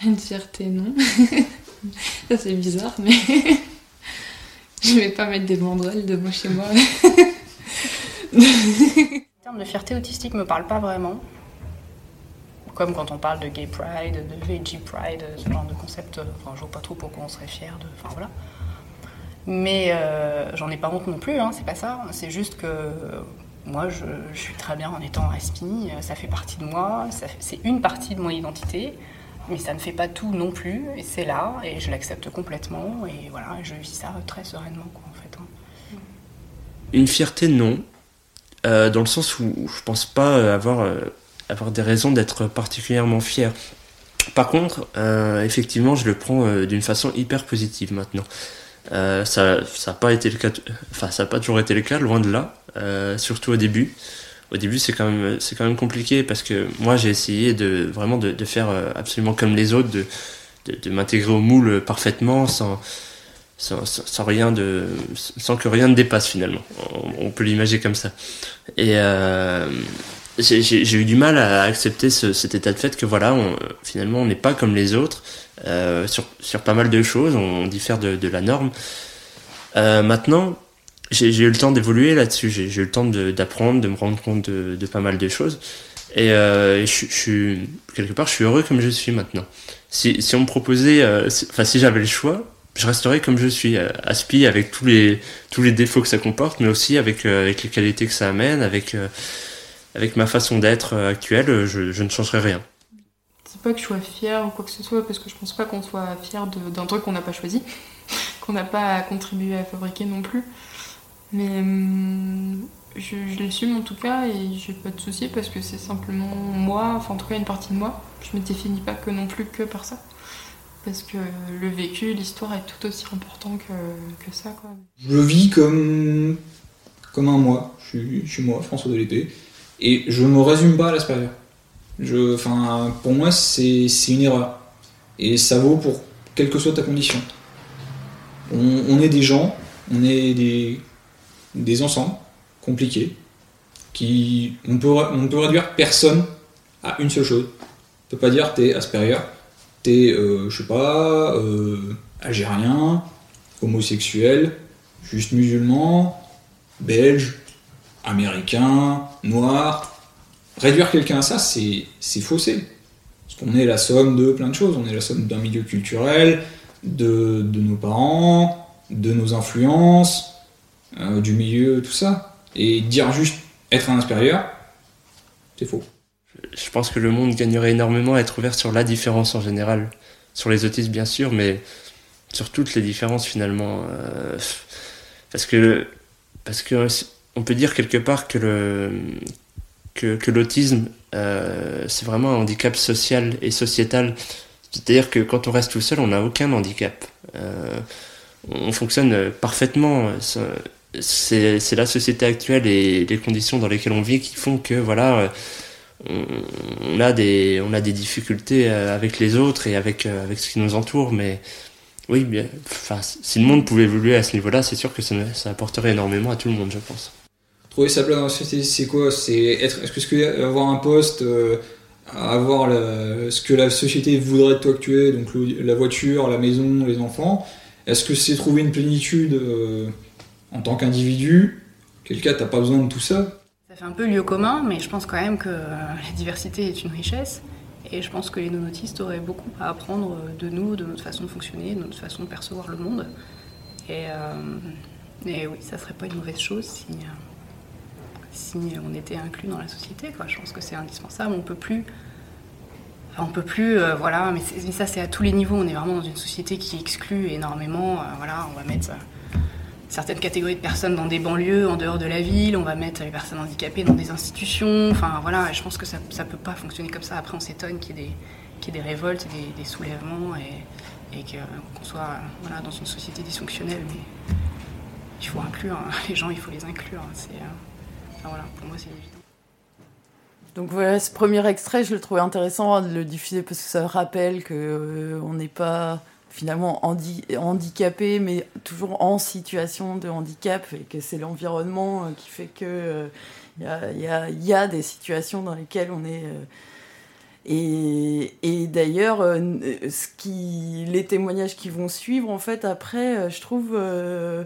Une fierté, non? ça, c'est bizarre, mais. je vais pas mettre des banderoles de moi chez moi. Le terme de fierté autistique me parle pas vraiment. Comme quand on parle de gay pride, de veggie pride, ce genre de concept. Enfin, je vois pas trop pourquoi on serait fier de. Enfin voilà. Mais euh, j'en ai pas honte non plus, hein, c'est pas ça. C'est juste que moi, je, je suis très bien en étant aspi, ça fait partie de moi, c'est une partie de mon identité, mais ça ne fait pas tout non plus, et c'est là, et je l'accepte complètement, et voilà, je vis ça très sereinement, quoi, en fait. hein. Une fierté, non. Euh, dans le sens où je pense pas avoir, euh, avoir des raisons d'être particulièrement fier. Par contre, euh, effectivement, je le prends d'une façon hyper positive maintenant. Ça n'a pas été le cas, enfin ça a pas toujours été le cas, loin de là, surtout au début. Au début, c'est quand même c'est quand même compliqué parce que moi j'ai essayé de vraiment de, faire euh, absolument comme les autres, de de, m'intégrer au moule parfaitement sans sans, rien de sans que rien ne dépasse finalement. On, peut l'imaginer comme ça. Et euh, j'ai eu du mal à accepter ce, cet état de fait que voilà, finalement, on n'est pas comme les autres euh, sur, sur pas mal de choses, on diffère de, la norme. Maintenant, j'ai eu le temps d'évoluer là-dessus, j'ai eu le temps d'apprendre, de, me rendre compte de, pas mal de choses. Et euh, je, je quelque part, je suis heureux comme je suis maintenant. Si, on me proposait, euh, enfin si j'avais le choix, je resterais comme je suis, euh, Aspi avec tous les tous les défauts que ça comporte, mais aussi avec euh, les qualités que ça amène, avec avec ma façon d'être actuelle, je, ne changerai rien. C'est pas que je sois fière ou quoi que ce soit, parce que je pense pas qu'on soit fier d'un truc qu'on n'a pas choisi, qu'on n'a pas contribué à fabriquer non plus. Mais hum, je, l'assume en tout cas et j'ai pas de soucis parce que c'est simplement moi, enfin en tout cas une partie de moi. Je me définis pas que non plus que par ça. Parce que le vécu, l'histoire est tout aussi important que, que ça. Quoi. Je vis comme, comme un moi. Je suis, moi, François Delépée. Et je me résume pas à l'Asperger. Je, enfin, pour moi, c'est c'est une erreur. Et ça vaut pour quelle que soit ta condition. On, on est des gens, on est des, des ensembles compliqués. Qui, on, peut, on ne peut réduire personne à une seule chose. On peut pas dire t'es Asperger, t'es, euh, je sais pas, euh, algérien, homosexuel, juste musulman, belge, américain, noir. Réduire quelqu'un à ça, c'est c'est faussé. Parce qu'on est la somme de plein de choses. On est la somme d'un milieu culturel, de, de nos parents, de nos influences, euh, du milieu, tout ça. Et dire juste être un Asperger, c'est faux. Je pense que le monde gagnerait énormément à être ouvert sur la différence en général, sur les autismes bien sûr, mais sur toutes les différences finalement, euh, parce que parce que on peut dire quelque part que le que l'autisme euh, c'est vraiment un handicap social et sociétal. C'est-à-dire que quand on reste tout seul, on n'a aucun handicap. Euh, on fonctionne parfaitement. C'est la société actuelle et les conditions dans lesquelles on vit qui font que voilà, on, on a des on a des difficultés euh, avec les autres et avec euh, avec ce qui nous entoure. Mais oui, bien, si le monde pouvait évoluer à ce niveau-là, c'est sûr que ça, apporterait énormément à tout le monde, je pense. Trouver sa place dans la société, c'est quoi? C'est être, est-ce que avoir un poste, euh, avoir ce que la société voudrait de toi que tu es, donc la voiture, la maison, les enfants Est-ce que c'est trouver une plénitude euh, en tant qu'individu Quel cas t'as pas besoin de tout ça Ça fait un peu lieu commun, mais je pense quand même que euh, la diversité est une richesse. Et je pense que les non-autistes auraient beaucoup à apprendre euh, de nous, de notre façon de fonctionner, de notre façon de percevoir le monde. Et, euh, oui, ça serait pas une mauvaise chose si, on était inclus dans la société. Je pense que c'est indispensable. On peut plus. enfin, on peut plus, voilà, mais, ça c'est à tous les niveaux. On est vraiment dans une société qui exclut énormément. voilà, on va mettre certaines catégories de personnes dans des banlieues, en dehors de la ville. On va mettre les personnes handicapées dans des institutions. Enfin voilà, je pense que ça, ça peut pas fonctionner comme ça. Après, on s'étonne qu'il y ait des, révoltes, des, des soulèvements et, que- qu'on soit euh, voilà, dans une société dysfonctionnelle. Mais il faut inclure hein. les gens, il faut les inclure. C'est, euh, enfin, voilà, pour moi c'est évident. Donc voilà, ce premier extrait, je le trouvais intéressant de le diffuser parce que ça rappelle que euh, on n'est pas finalement handi- handicapé, mais toujours en situation de handicap et que c'est l'environnement euh, qui fait que il y, a, y a- des situations dans lesquelles on est euh, et, d'ailleurs, euh, les témoignages qui vont suivre, en fait, après, euh, je trouve, euh,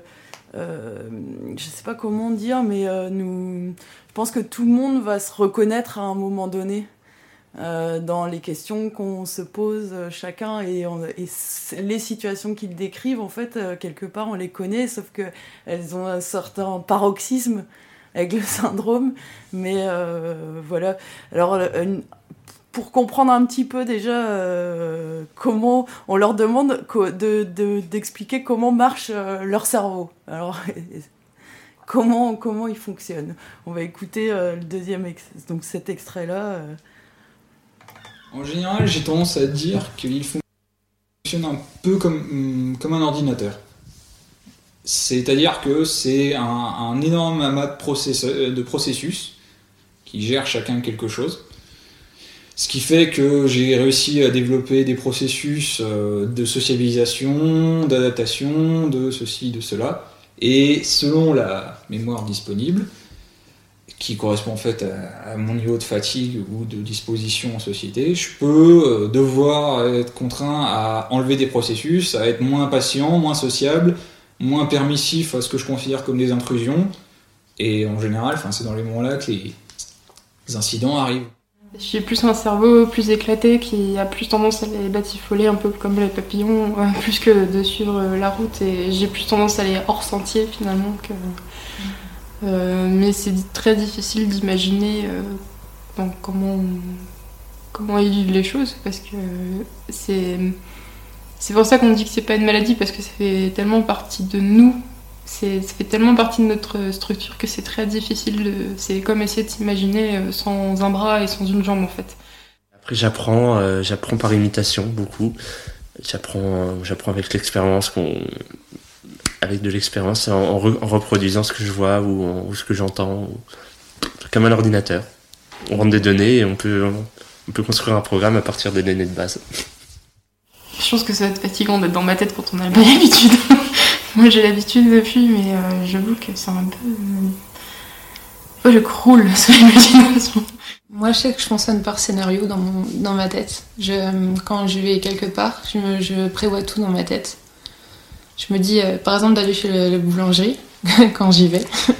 euh, je sais pas comment dire, mais euh, nous, je pense que tout le monde va se reconnaître à un moment donné euh, dans les questions qu'on se pose euh, chacun et, les situations qu'ils décrivent, en fait, euh, quelque part, on les connaît, sauf que elles ont un certain paroxysme avec le syndrome, mais voilà. Alors, pour comprendre un petit peu déjà comment on leur demande d'expliquer comment marche leur cerveau. Alors comment comment il fonctionne. On va écouter le deuxième donc cet extrait là. En général, j'ai tendance à dire qu'il fonctionne un peu comme, hum, comme un ordinateur. C'est-à-dire que c'est un, énorme amas de, process- de processus qui gèrent chacun quelque chose. Ce qui fait que j'ai réussi à développer des processus euh, de sociabilisation, d'adaptation, de ceci, de cela. Et selon la mémoire disponible, qui correspond en fait à, mon niveau de fatigue ou de disposition en société, je peux euh, devoir être contraint à enlever des processus, à être moins patient, moins sociable, moins permissif à ce que je considère comme des intrusions. Et en général, c'est dans les moments-là que les incidents arrivent. J'ai plus un cerveau plus éclaté qui a plus tendance à les batifoler un peu comme les papillons, euh, plus que de suivre euh, la route et j'ai plus tendance à aller hors sentier finalement que. Euh, mais c'est très difficile d'imaginer euh, comment, comment ils vivent les choses parce que c'est. C'est pour ça qu'on dit que c'est pas une maladie parce que ça fait tellement partie de nous, ça fait tellement partie de notre structure que c'est très difficile. C'est comme essayer de s'imaginer euh, sans un bras et sans une jambe en fait. Après, j'apprends, par imitation beaucoup. J'apprends, j'apprends avec l'expérience, qu'on, avec de l'expérience, en, en re- en reproduisant ce que je vois ou, en- ou ce que j'entends, ou- comme un ordinateur. On rentre des données et on peut, on peut construire un programme à partir des données de base. Je pense que ça va être fatigant d'être dans ma tête quand on n'a pas l'habitude. Moi j'ai l'habitude depuis, mais euh, j'avoue que c'est un peu. euh, Moi je croule sur l'imagination. Moi, je sais que je fonctionne par scénario dans, mon, dans ma tête. Je, quand je vais quelque part, je prévois tout dans ma tête. Je me dis, euh, par exemple, d'aller chez le- la boulangerie, quand j'y vais.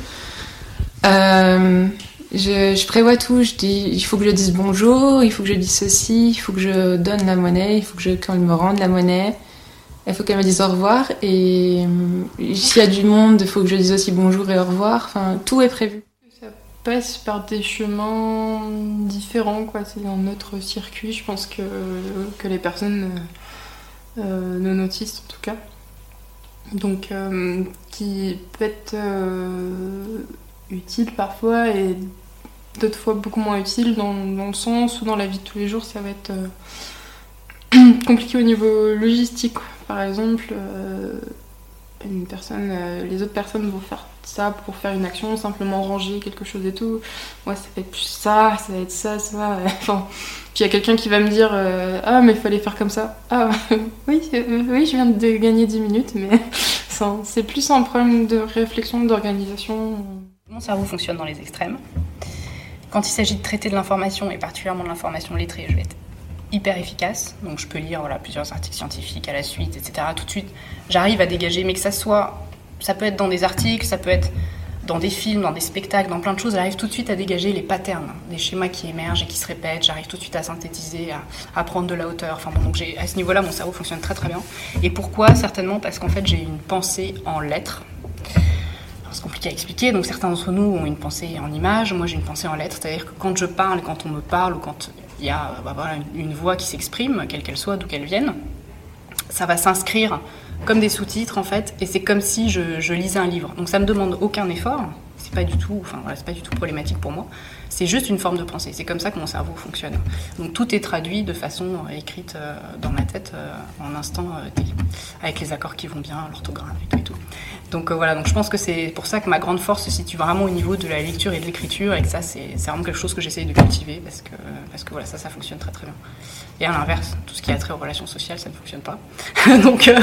Euh, je, prévois tout. Je dis, il faut que je dise bonjour, il faut que je dise ceci, il faut que je donne la monnaie, il faut que je, quand ils me rendent la monnaie, il faut qu'elle me dise au revoir. Et euh, s'il y a du monde, il faut que je dise aussi bonjour et au revoir. Enfin, tout est prévu. passe par des chemins différents, quoi. C'est un autre circuit, je pense que, que les personnes euh, autistes en tout cas. Donc, euh, qui peut être euh, utile parfois et d'autres fois beaucoup moins utile dans, le sens où dans la vie de tous les jours ça va être euh, compliqué au niveau logistique. Par exemple, les autres personnes vont faire ça pour faire une action, simplement ranger quelque chose et tout. Moi, ça va être plus ça, ça va être ça, ça. Enfin, puis il y a quelqu'un qui va me dire euh, Ah, mais il fallait faire comme ça. Ah, oui, euh, oui, je viens de gagner 10 minutes, mais ça, c'est plus un problème de réflexion, d'organisation. Mon cerveau fonctionne dans les extrêmes. Quand il s'agit de traiter de l'information, et particulièrement de l'information lettrée, je vais être hyper efficace. Donc je peux lire voilà, plusieurs articles scientifiques à la suite, etc. Tout de suite, j'arrive à dégager, mais que ça soit... Ça peut être dans des articles, ça peut être dans des films, dans des spectacles, dans plein de choses, j'arrive tout de suite à dégager les patterns, des schémas qui émergent et qui se répètent, j'arrive tout de suite à synthétiser, à, prendre de la hauteur. Enfin bon, donc à ce niveau-là, mon cerveau fonctionne très très bien. Et pourquoi? Certainement parce qu'en fait, j'ai une pensée en lettres. C'est compliqué à expliquer, donc certains d'entre nous ont une pensée en images, moi j'ai une pensée en lettres, c'est-à-dire que quand je parle, quand on me parle, ou quand il y a bah, une voix qui s'exprime, quelle qu'elle soit, d'où qu'elle vienne, ça va s'inscrire comme des sous-titres en fait, et c'est comme si je, lisais un livre. Donc ça me demande aucun effort, c'est pas du tout, enfin c'est pas du tout problématique pour moi. C'est juste une forme de pensée. C'est comme ça que mon cerveau fonctionne. Donc tout est traduit de façon euh, écrite euh, dans ma tête euh, en instant avec les accords qui vont bien, l'orthographe et tout. Donc voilà, donc je pense que c'est pour ça que ma grande force se situe vraiment au niveau de la lecture et de l'écriture, et que ça c'est c'est vraiment quelque chose que j'essaye de cultiver parce que parce que voilà ça ça fonctionne très très bien. Et à l'inverse, tout ce qui a trait aux relations sociales, ça ne fonctionne pas. donc, euh,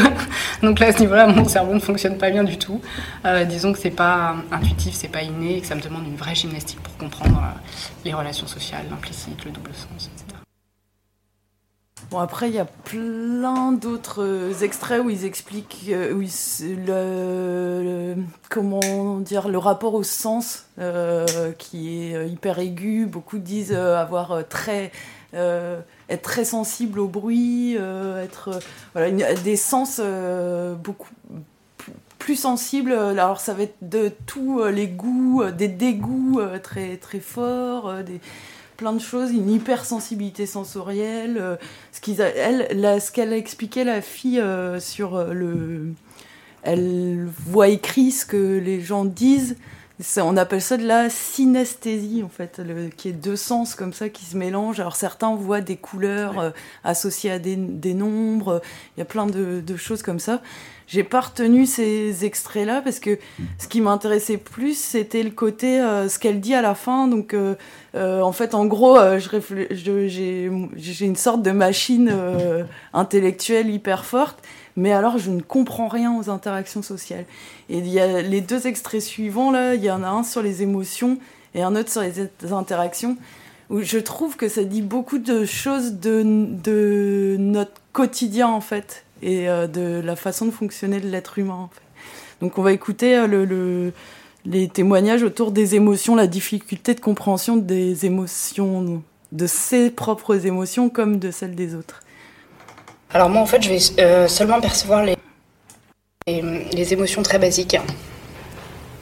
donc là, à ce niveau-là, mon cerveau ne fonctionne pas bien du tout. Euh, disons que c'est pas intuitif, c'est pas inné, et que ça me demande une vraie gymnastique pour comprendre euh, les relations sociales, l'implicite, le double sens, etc. Bon, après, il y a plein d'autres extraits où ils expliquent où ils comment dire, le rapport au sens qui est hyper aigu. Beaucoup disent avoir très. Être très sensible au bruit, euh, être. euh, voilà, des sens euh, beaucoup plus sensibles. Alors, ça va être de tous les goûts, des dégoûts très, très forts, des plein de choses, une hypersensibilité sensorielle. ce qu'elle a expliqué la fille sur le, elle voit écrit ce que les gens disent. On appelle ça de la synesthésie, en fait, le- qui est deux sens comme ça qui se mélangent. Alors certains voient des couleurs euh, associées à des, des nombres, il y a plein de, de choses comme ça. J'ai pas retenu ces extraits-là parce que ce qui m'intéressait plus, c'était le côté, euh, ce qu'elle dit à la fin. Donc, euh, euh, en fait, en gros, j'ai une sorte de machine intellectuelle hyper forte, mais alors je ne comprends rien aux interactions sociales. Et il y a les deux extraits suivants, là, il y en a un sur les émotions et un autre sur les interactions, où je trouve que ça dit beaucoup de choses de, de notre quotidien, en fait, et euh, de la façon de fonctionner de l'être humain. Donc on va écouter euh, le, le- les témoignages autour des émotions, la difficulté de compréhension des émotions, de ses propres émotions comme de celles des autres. Alors moi en fait je vais euh, seulement percevoir les, les, émotions très basiques,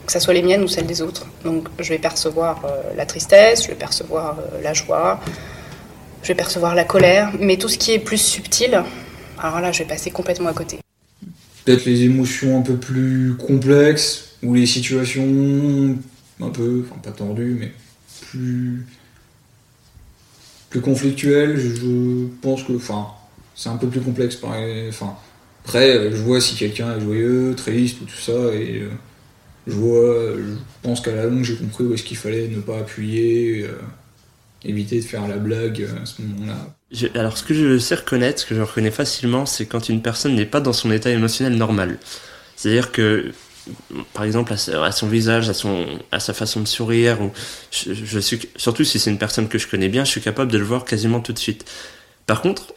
que ce soit les miennes ou celles des autres. Donc je vais percevoir euh, la tristesse, je vais percevoir euh, la joie, je vais percevoir la colère, mais tout ce qui est plus subtil, alors là je vais passer complètement à côté. Peut-être les émotions un peu plus complexes, ou les situations un peu, enfin pas tendues, mais plus, plus conflictuelles. Je, je pense que, enfin, c'est un peu plus complexe. pareil. Enfin, après, euh, je vois si quelqu'un est joyeux, triste ou tout ça, et euh, je vois, je pense qu'à la longue, j'ai compris où est-ce qu'il fallait ne pas appuyer, euh, éviter de faire la blague à ce moment-là. Alors, ce que je sais reconnaître, ce que je reconnais facilement, c'est quand une personne n'est pas dans son état émotionnel normal. C'est-à-dire que, par exemple, à, son visage, à, son, à sa façon de sourire, ou je suis, surtout si c'est une personne que je connais bien, je suis capable de le voir quasiment tout de suite. Par contre,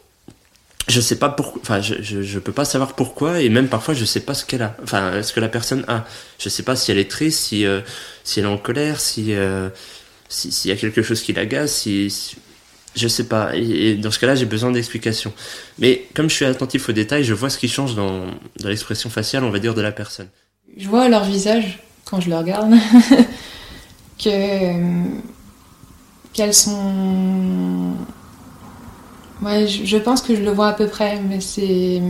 je sais pas pourquoi, enfin, je, je, je peux pas savoir pourquoi, et même parfois, je sais pas ce qu'elle a, enfin, ce que la personne a. Je sais pas si elle est triste, si, euh, si elle est en colère, si, euh, si- s'il y a quelque chose qui l'agace, si, si- je sais pas. Et, dans ce cas-là, j'ai besoin d'explications. Mais comme je suis attentif aux détails, je vois ce qui change dans, dans l'expression faciale, on va dire, de la personne. Je vois leur visage, quand je les regarde, que euh, qu'elles sont. Ouais, je, pense que je le vois à peu près, mais c'est.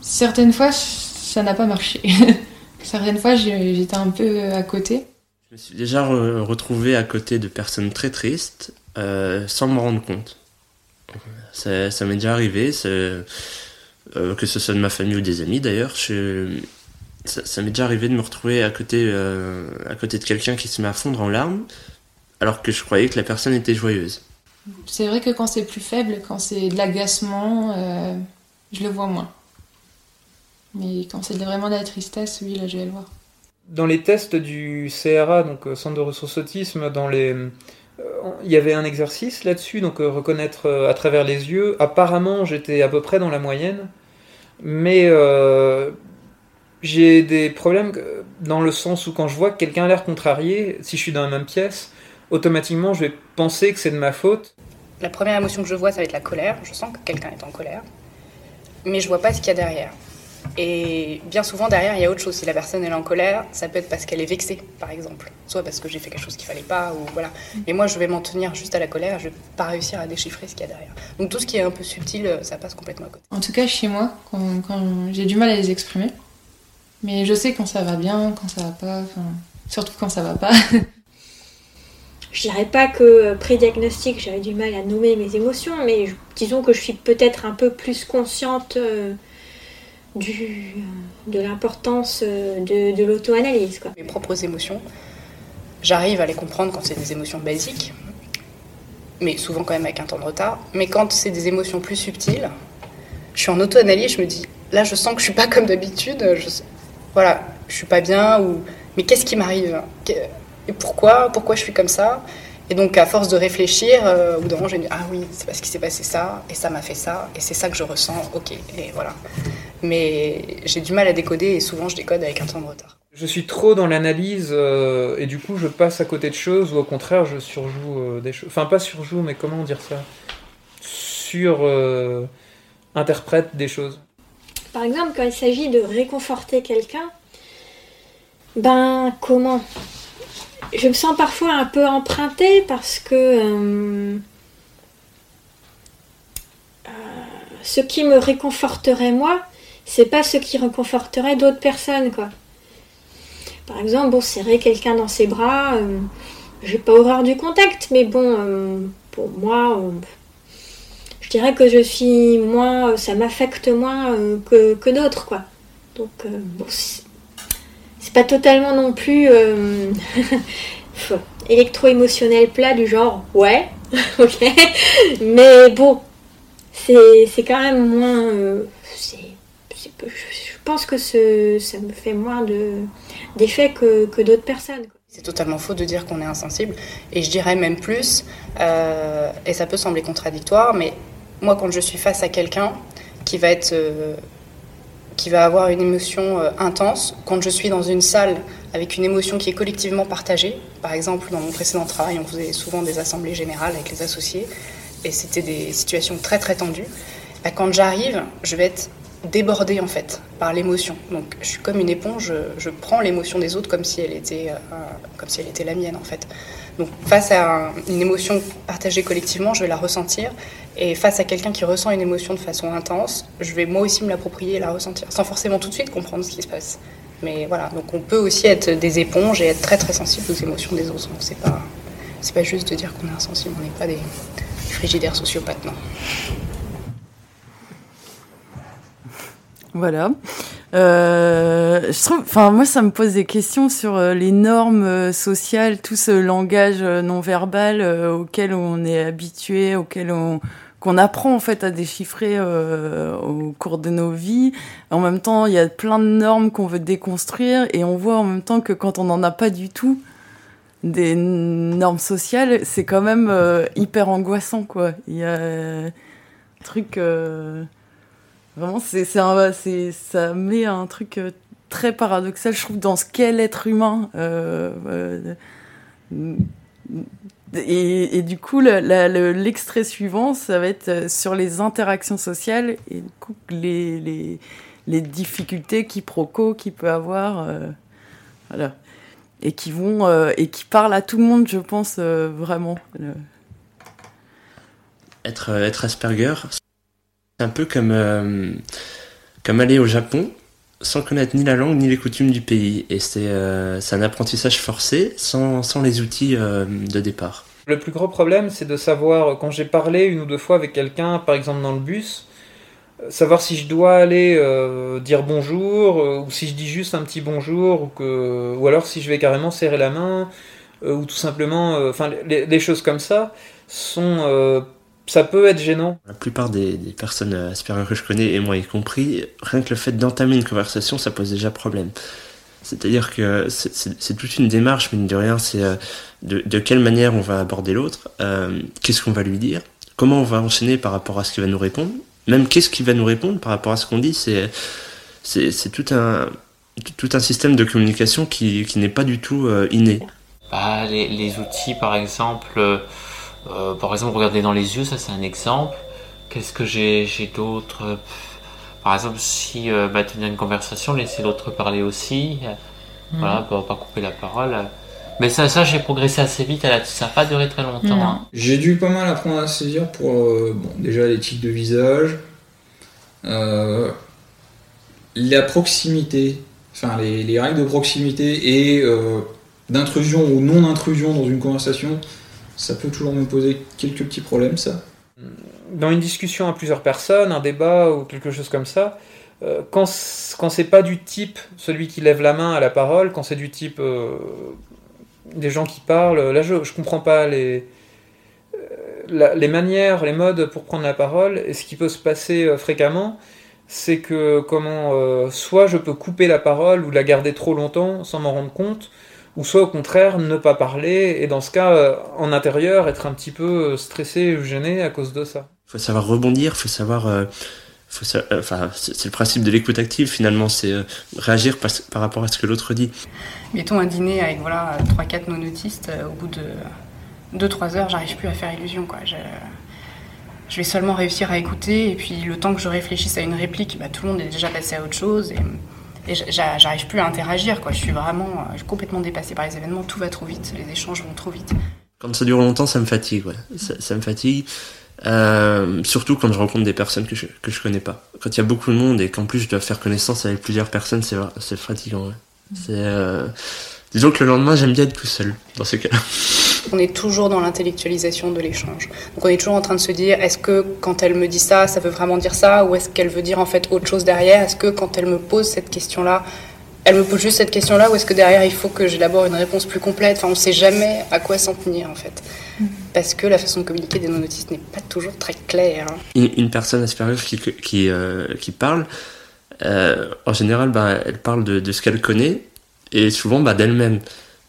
Certaines fois, ça n'a pas marché. Certaines fois, j'étais un peu à côté. Je me suis déjà re- retrouvé à côté de personnes très tristes euh, sans m'en rendre compte. Ça, m'est déjà arrivé, euh, que ce soit de ma famille ou des amis d'ailleurs. ça m'est déjà arrivé de me retrouver à côté, euh, à côté de quelqu'un qui se met à fondre en larmes alors que je croyais que la personne était joyeuse. C'est vrai que quand c'est plus faible, quand c'est de l'agacement, euh, je le vois moins. Mais quand c'est vraiment de la tristesse, oui, là, je vais le voir. Dans les tests du CRA, donc euh, Centre de ressources autisme, dans les, euh, il y avait un exercice là-dessus, donc reconnaître à travers les yeux. Apparemment, j'étais à peu près dans la moyenne, mais j'ai des problèmes dans le sens où quand je vois que quelqu'un a l'air contrarié, si je suis dans la même pièce, automatiquement je vais penser que c'est de ma faute. La première émotion que je vois, ça va être la colère. Je sens que quelqu'un est en colère. Mais je vois pas ce qu'il y a derrière. Et bien souvent, derrière, il y a autre chose. Si la personne est en colère, ça peut être parce qu'elle est vexée, par exemple. Soit parce que j'ai fait quelque chose qu'il fallait pas, ou voilà. Et moi, je vais m'en tenir juste à la colère. Je vais pas réussir à déchiffrer ce qu'il y a derrière. Donc tout ce qui est un peu subtil, ça passe complètement à côté. En tout cas, chez moi, quand, j'ai du mal à les exprimer. Mais je sais quand ça va bien, quand ça va pas, surtout quand ça va pas. Je dirais pas que euh, pré-diagnostic, j'avais du mal à nommer mes émotions, mais disons que je suis peut-être un peu plus consciente euh, du, de l'importance euh, de, l'auto-analyse. Mes propres émotions, j'arrive à les comprendre quand c'est des émotions basiques, mais souvent quand même avec un temps de retard. Mais quand c'est des émotions plus subtiles, je suis en auto-analyse, je me dis, là je sens que je suis pas comme d'habitude, je, voilà, je suis pas bien, ou mais qu'est-ce qui m'arrive? Et pourquoi Pourquoi je suis comme ça? Et donc à force de réfléchir, euh, au bout d'un moment, je me dis, ah oui, c'est parce qu'il s'est passé ça, et ça m'a fait ça, et c'est ça que je ressens, ok, et voilà. Mais j'ai du mal à décoder, et souvent je décode avec un temps de retard. Je suis trop dans l'analyse euh, et du coup je passe à côté de choses ou au contraire je surjoue euh, des choses. Enfin pas surjoue mais comment dire ça? Sur euh, interprète des choses. Par exemple, quand il s'agit de réconforter quelqu'un, ben comment? Je me sens parfois un peu empruntée parce que euh, euh, ce qui me réconforterait moi, c'est pas ce qui réconforterait d'autres personnes, quoi. Par exemple, bon, serrer quelqu'un dans ses bras, euh, j'ai pas horreur du contact, mais bon, pour moi, je dirais que je suis moins, ça m'affecte moins que, que d'autres, quoi. Donc, bon, c'est pas totalement non plus euh, électro-émotionnel plat du genre, ouais, ok, mais bon, c'est quand même moins. euh, je, pense que ça me fait moins de d'effet que, que d'autres personnes. C'est totalement faux de dire qu'on est insensible. Et je dirais même plus, euh, et ça peut sembler contradictoire, mais moi quand je suis face à quelqu'un qui va être, qui va avoir une émotion euh, intense, quand je suis dans une salle avec une émotion qui est collectivement partagée, par exemple dans mon précédent travail, on faisait souvent des assemblées générales avec les associés, et c'était des situations très très tendues. Bah, quand j'arrive, je vais être débordée en fait par l'émotion. Donc je suis comme une éponge, je, prends l'émotion des autres comme si elle était, euh, comme si elle était la mienne en fait. Donc face à un- une émotion partagée collectivement, je vais la ressentir. Et face à quelqu'un qui ressent une émotion de façon intense, je vais moi aussi me l'approprier et la ressentir, sans forcément tout de suite comprendre ce qui se passe. Mais voilà, donc on peut aussi être des éponges et être très très sensible aux émotions des autres. Donc c'est pas, c'est pas juste de dire qu'on est insensible, on n'est pas des frigidaires sociopathes, non. Voilà. Euh, je trouve, enfin moi ça me pose des questions sur euh, les normes euh, sociales, tout ce langage non verbal auquel on est habitué, auquel on qu'on apprend en fait à déchiffrer euh, au cours de nos vies. En même temps, il y a plein de normes qu'on veut déconstruire et on voit en même temps que quand on n'en a pas du tout des normes sociales, c'est quand même euh, hyper angoissant quoi. Il y a un truc euh, Vraiment, c'est, ça met un truc très paradoxal, je trouve, dans ce qu'est l'être humain. Et, du coup, l'extrait suivant, ça va être euh, sur les interactions sociales et du coup, les, les, les difficultés quiproquos qu'il peut avoir. euh, voilà. Et qui vont, euh, et qui parlent à tout le monde, je pense, vraiment. Être, être Asperger, c'est un peu comme, comme aller au Japon sans connaître ni la langue ni les coutumes du pays. Et c'est euh, un apprentissage forcé sans, sans les outils euh, de départ. Le plus gros problème, c'est de savoir, quand j'ai parlé une ou deux fois avec quelqu'un, par exemple dans le bus, euh, savoir si je dois aller euh, dire bonjour, euh, ou si je dis juste un petit bonjour, ou, que, ou alors si je vais carrément serrer la main, euh, ou tout simplement, euh, enfin, les, choses comme ça sont, euh, ça peut être gênant. La plupart des, des personnes euh, Asperger que je connais, et moi y compris, rien que le fait d'entamer une conversation, ça pose déjà problème. C'est-à-dire que c'est- toute une démarche, mine de rien, c'est euh, de, de quelle manière on va aborder l'autre, euh, qu'est-ce qu'on va lui dire, comment on va enchaîner par rapport à ce qu'il va nous répondre, même qu'est-ce qu'il va nous répondre par rapport à ce qu'on dit, c'est tout un tout un système de communication qui, qui n'est pas du tout euh, inné. Bah, les, les outils, par exemple, euh, par exemple, regarder dans les yeux, ça c'est un exemple. Qu'est-ce que j'ai d'autre? Par exemple, si euh, bah, tenir une conversation, laisser l'autre parler aussi. Mhm. Voilà, pas, pas couper la parole. Mais ça, ça j'ai progressé assez vite. Ça n'a pas duré très longtemps. hein. J'ai dû pas mal apprendre à saisir pour euh, bon, déjà l'éthique de visage, euh, la proximité, enfin les, les règles de proximité et euh, d'intrusion ou non intrusion dans une conversation, ça peut toujours me poser quelques petits problèmes ça. dans une discussion à plusieurs personnes, un débat ou quelque chose comme ça, euh, quand, c'est pas du type celui qui lève la main à la parole, quand c'est du type euh, des gens qui parlent, là je, je comprends pas les, euh, les manières, les modes pour prendre la parole, et ce qui peut se passer fréquemment, c'est que comment soit je peux couper la parole ou la garder trop longtemps sans m'en rendre compte, ou soit au contraire ne pas parler, et dans ce cas, euh, en intérieur, être un petit peu euh, stressé ou gêné à cause de ça. faut savoir rebondir, faut savoir, euh, faut sa- euh, enfin, c'est le principe de l'écoute active finalement, c'est euh, réagir par, par rapport à ce que l'autre dit. Mettons un dîner avec voilà 3-4 non-autistes, euh, au bout de 2-3 heures, j'arrive plus à faire illusion. Quoi. Je, je vais seulement réussir à écouter, et puis le temps que je réfléchisse à une réplique, bah, tout le monde est déjà passé à autre chose, et, j'arrive plus à interagir. Quoi. Je suis vraiment euh, complètement dépassée par les événements, tout va trop vite, les échanges vont trop vite. Quand ça dure longtemps, ça me fatigue, ouais. ça, me fatigue. Euh, surtout quand je rencontre des personnes que je, que je connais pas. Quand il y a beaucoup de monde et qu'en plus je dois faire connaissance avec plusieurs personnes, c'est c'est fatigant. euh, disons que le lendemain, j'aime bien être tout seul dans ces cas-là. On est toujours dans l'intellectualisation de l'échange. Donc on est toujours en train de se dire, est-ce que quand elle me dit ça, ça veut vraiment dire ça Ou est-ce qu'elle veut dire en fait autre chose derrière? Est-ce que quand elle me pose cette question-là, elle me pose juste cette question-là Ou est-ce que derrière, il faut que j'élabore une réponse plus complète? Enfin, on ne sait jamais à quoi s'en tenir en fait. Parce que la façon de communiquer des non-autistes n'est pas toujours très claire. hein. Une, une personne Asperger qui, qui, euh, qui parle, euh, en général, bah, elle parle de, de ce qu'elle connaît et souvent bah, d'elle-même.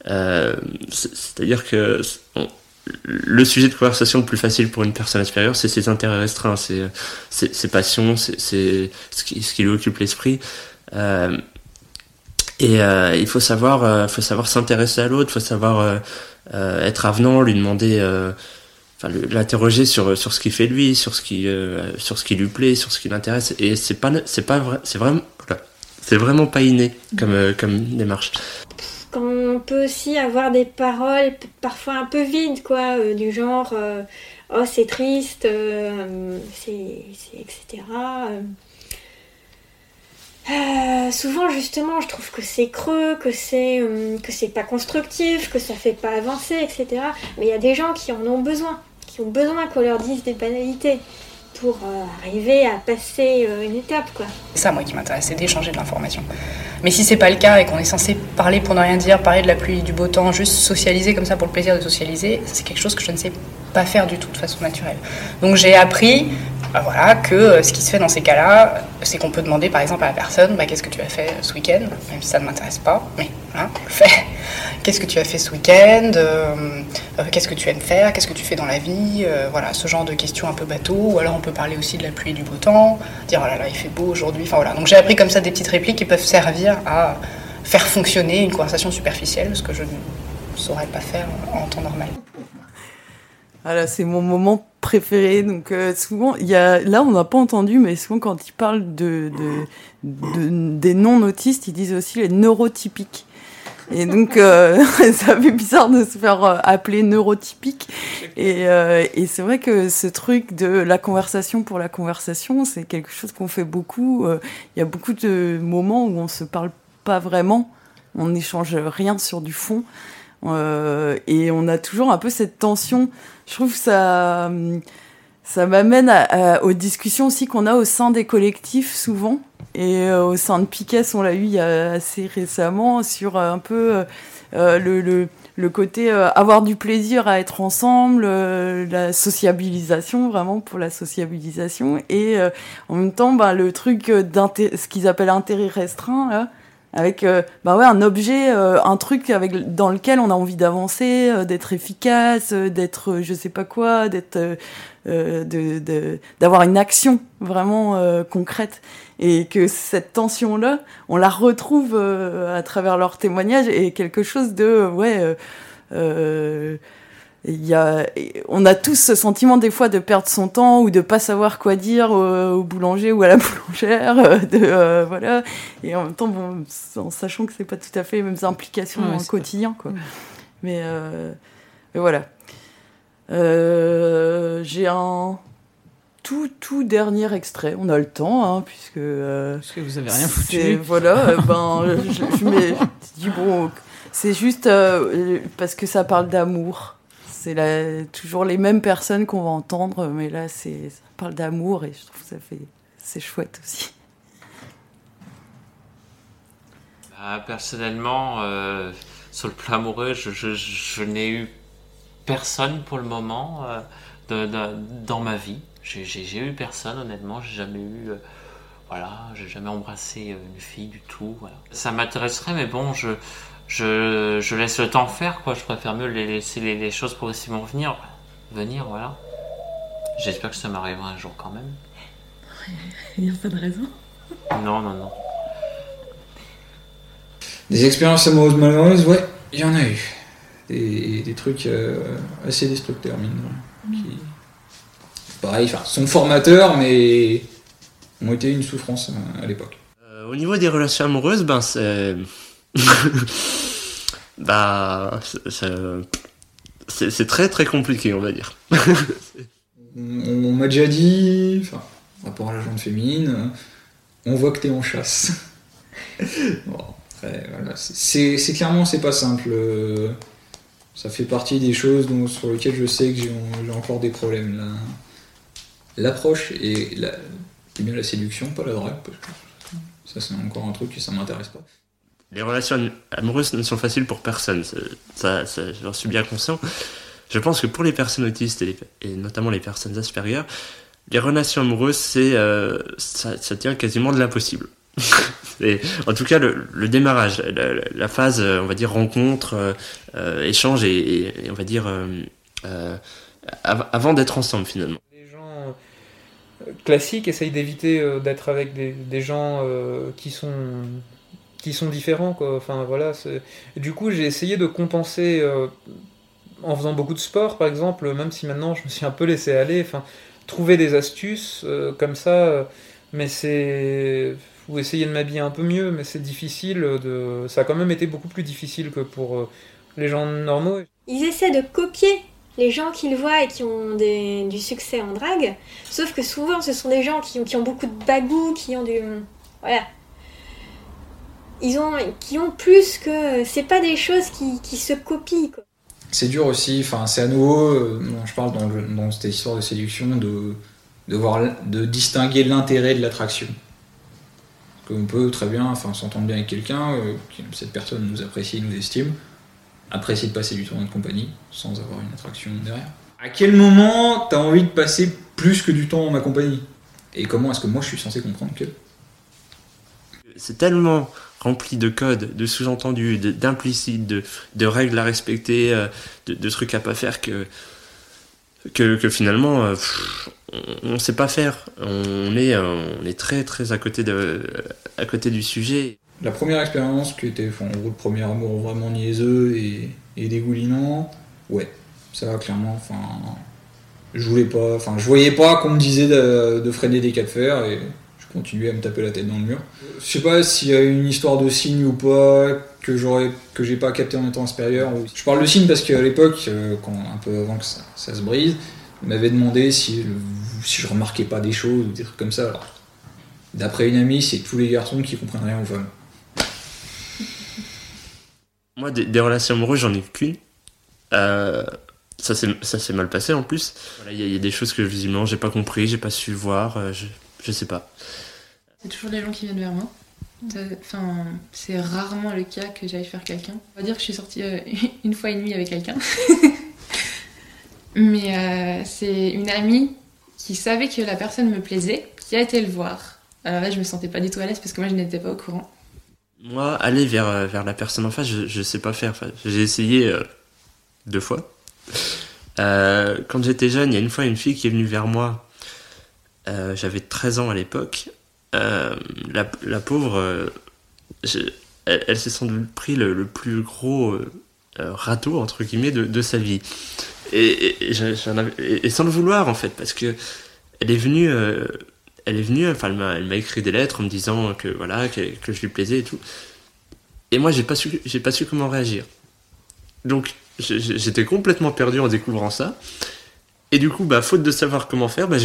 Euh, c'est- C'est-à-dire que le sujet de conversation le plus facile pour une personne Asperger, c'est ses intérêts restreints, ses, passions, c'est ce qui, lui occupe l'esprit. Euh, et euh, il faut savoir, euh, faut savoir s'intéresser à l'autre, faut savoir être avenant, lui demander, l'interroger sur ce qu'il fait lui, sur ce qui lui plaît, sur ce qui l'intéresse. Et c'est pas c'est pas c'est vraiment c'est vraiment pas inné comme démarche. Quand on peut aussi avoir des paroles parfois un peu vides, quoi, euh, du genre euh, oh c'est triste, euh, c'est, etc. souvent justement je trouve que c'est creux, que c'est euh, que c'est pas constructif, que ça fait pas avancer, etc. Mais il y a des gens qui en ont besoin, qui ont besoin qu'on leur dise des banalités pour euh, arriver à passer euh, une étape, quoi. C'est ça, moi, qui m'intéresse, c'est d'échanger de l'information. Mais si c'est pas le cas et qu'on est censé parler pour ne rien dire, parler de la pluie du beau temps, juste socialiser comme ça pour le plaisir de socialiser, c'est quelque chose que je ne sais pas faire du tout de façon naturelle. Donc j'ai appris bah voilà, que euh, ce qui se fait dans ces cas-là, c'est qu'on peut demander par exemple à la personne bah, qu'est-ce que tu as fait ce week-end, même si ça ne m'intéresse pas, mais voilà, on le fait. Qu'est-ce que tu as fait ce week-end Euh, euh, Qu'est-ce que tu aimes faire Qu'est-ce que tu fais dans la vie Voilà, ce genre de questions un peu bateau. Ou alors on peut parler aussi de la pluie et du beau temps, dire oh là là, il fait beau aujourd'hui. Enfin voilà. Donc j'ai appris comme ça des petites répliques qui peuvent servir à faire fonctionner une conversation superficielle, ce que je ne saurais pas faire en temps normal. Voilà, c'est mon moment préféré. Donc euh, souvent, il y a, là on n'a pas entendu, mais souvent quand ils parlent de, de, de- des non-autistes, ils disent aussi les neurotypiques. Et donc, euh, ça fait bizarre de se faire euh, appeler neurotypique. Et, et c'est vrai que ce truc de la conversation pour la conversation, c'est quelque chose qu'on fait beaucoup. Il y a beaucoup de moments où on se parle pas vraiment, on n'échange rien sur du fond. Et on a toujours un peu cette tension. Je trouve ça, hum, ça m'amène aux discussions aussi qu'on a au sein des collectifs souvent. Et euh, au sein de Piquet, on l'a eu assez récemment sur euh, un peu euh, euh, le, le, côté euh, avoir du plaisir à être ensemble, euh, la sociabilisation, vraiment pour la sociabilisation. Et euh, en même temps, bah, le truc ce qu'ils appellent intérêt restreint, là, avec euh, bah ouais un objet euh, un truc avec dans lequel on a envie d'avancer euh, d'être efficace euh, d'être euh, je sais pas quoi d'être de d'avoir une action vraiment concrète. Et que cette tension là on la retrouve à travers leurs témoignages et quelque chose de ouais il y a, on a tous ce sentiment des fois de perdre son temps ou de pas savoir quoi dire au, au boulanger ou à la boulangère, euh, de euh, voilà. Et en même temps, bon, en sachant que c'est pas tout à fait les mêmes implications Ouais, quotidien, quoi. Mais, euh, mais voilà. Euh, J'ai un tout tout dernier extrait. On a le temps, hein, puisque. Parce que vous avez rien foutu. Voilà. ben, je, je, je dis bon, c'est juste parce que ça parle d'amour. C'est la- toujours les mêmes personnes qu'on va entendre, mais là, c'est ça parle d'amour et je trouve que ça fait c'est chouette aussi. Bah, personnellement, euh, sur le plan amoureux, je, je- n'ai eu personne pour le moment euh, dans ma vie. J'ai- J'ai eu personne, honnêtement. J'ai jamais eu. euh, voilà, j'ai jamais embrassé euh, une fille du tout. Ça m'intéresserait, mais bon, je, je, je laisse le temps faire, quoi. Je préfère mieux les laisser les, les choses progressivement venir. Venir, voilà. J'espère que ça m'arrivera un jour quand même. Il n'y a pas de raison. Non, non, non. Des expériences amoureuses malheureuses, ouais, il y en a eu. Des, des trucs euh, assez destructeurs, mine de rien, qui, pareil, enfin, sont formateurs, mais ont été une souffrance euh, à l'époque. Euh, au niveau des relations amoureuses, ben c'est. bah. c'est- très très compliqué, on va dire. On, m'a déjà dit, enfin, rapport à la jante féminine, on voit que t'es en chasse. Bon, voilà, c'est- clairement, c'est pas simple. Ça fait partie des choses dont, sur lesquelles je sais que j'ai encore des problèmes. là. L'approche et la, bien la séduction, pas la drague, ça c'est encore un truc que ça m'intéresse pas. Les relations amoureuses ne sont faciles pour personne, ça, ça, j'en suis bien conscient. Je pense que pour les personnes autistes et, notamment les personnes Asperger, les relations amoureuses, c'est, euh, ça, ça tient quasiment de l'impossible. En tout cas, le, le démarrage, la, la- phase, on va dire rencontre, euh, échange et, et- et on va dire euh, euh, av- avant d'être ensemble finalement. Les gens euh, classiques essayent d'éviter euh, d'être avec des, des gens qui sont qui sont différents quoi. Enfin voilà. Du coup, j'ai essayé de compenser euh, en faisant beaucoup de sport, par exemple. Même si maintenant je me suis un peu laissé aller. Enfin, trouver des astuces euh, comme ça. euh, mais c'est ou essayer de m'habiller un peu mieux, mais c'est difficile. De... Ça a quand même été beaucoup plus difficile que pour les gens normaux. Ils essaient de copier les gens qu'ils voient et qui ont des- du succès en drague, sauf que souvent ce sont des gens qui qui ont beaucoup de bagou, qui ont du... Voilà. Ils ont, qui ont plus que... C'est pas des choses qui, qui se copient, quoi. C'est dur aussi, enfin c'est à nouveau, euh, je parle dans, dans cette histoire de séduction, de, de, voir, de distinguer l'intérêt de l'attraction. Parce qu'on peut très bien enfin, s'entendre bien avec quelqu'un, euh, cette personne nous apprécie, nous estime, apprécier de passer du temps en compagnie, sans avoir une attraction derrière. À quel moment t'as envie de passer plus que du temps en ma compagnie? Et comment est-ce que moi je suis censé comprendre que c'est tellement rempli de codes, de sous-entendus, d'implicites, de, règles à respecter, euh, de, trucs à pas faire que, finalement, euh, on ne sait pas faire. On est, euh, très très à côté, du sujet. La première expérience qui était, en gros, le premier amour vraiment niaiseux et, dégoulinant, ouais, ça va clairement, enfin, je voulais pas, enfin, je voyais pas qu'on me disait de, freiner des cas de fer continuais à me taper la tête dans le mur. Je sais pas s'il y a une histoire de signe ou pas que j'aurais, que j'ai pas capté en étant supérieur. Je parle de signe parce qu'à l'époque, euh, un peu avant que ça, se brise, il m'avait demandé si, si je remarquais pas des choses ou des trucs comme ça. D'après une amie, c'est tous les garçons qui comprennent rien aux femmes. Moi, des, relations amoureuses, j'en ai qu'une. Euh, ça s'est mal passé en plus. Voilà, Il y, a- il y a des choses que visiblement j'ai pas compris, j'ai pas su voir, euh, je sais pas. C'est toujours des gens qui viennent vers moi. Enfin, c'est rarement le cas que j'aille faire quelqu'un. On va dire que je suis sortie euh, une fois et demie avec quelqu'un. Mais euh, c'est une amie qui savait que la personne me plaisait, qui a été le voir. Alors là, je me sentais pas du tout à l'aise parce que moi, je n'étais pas au courant. Moi, aller vers, euh, vers la personne en face, je, je sais pas faire. Enfin, j'ai essayé euh, deux fois. Quand j'étais jeune, il y a une fois une fille qui est venue vers moi. Euh, J'avais 13 ans à l'époque. Euh, la, pauvre, euh, elle, s'est sans doute pris le, plus gros râteau, entre guillemets, de, sa vie. Et, sans le vouloir, en fait, parce que elle est venue, elle est venue, enfin, elle m'a, écrit des lettres en me disant que voilà, que, je lui plaisais et tout. Et moi, j'ai pas j'ai pas su comment réagir. Donc, j'étais complètement perdu en découvrant ça. Et du coup, bah, faute de savoir comment faire, bah,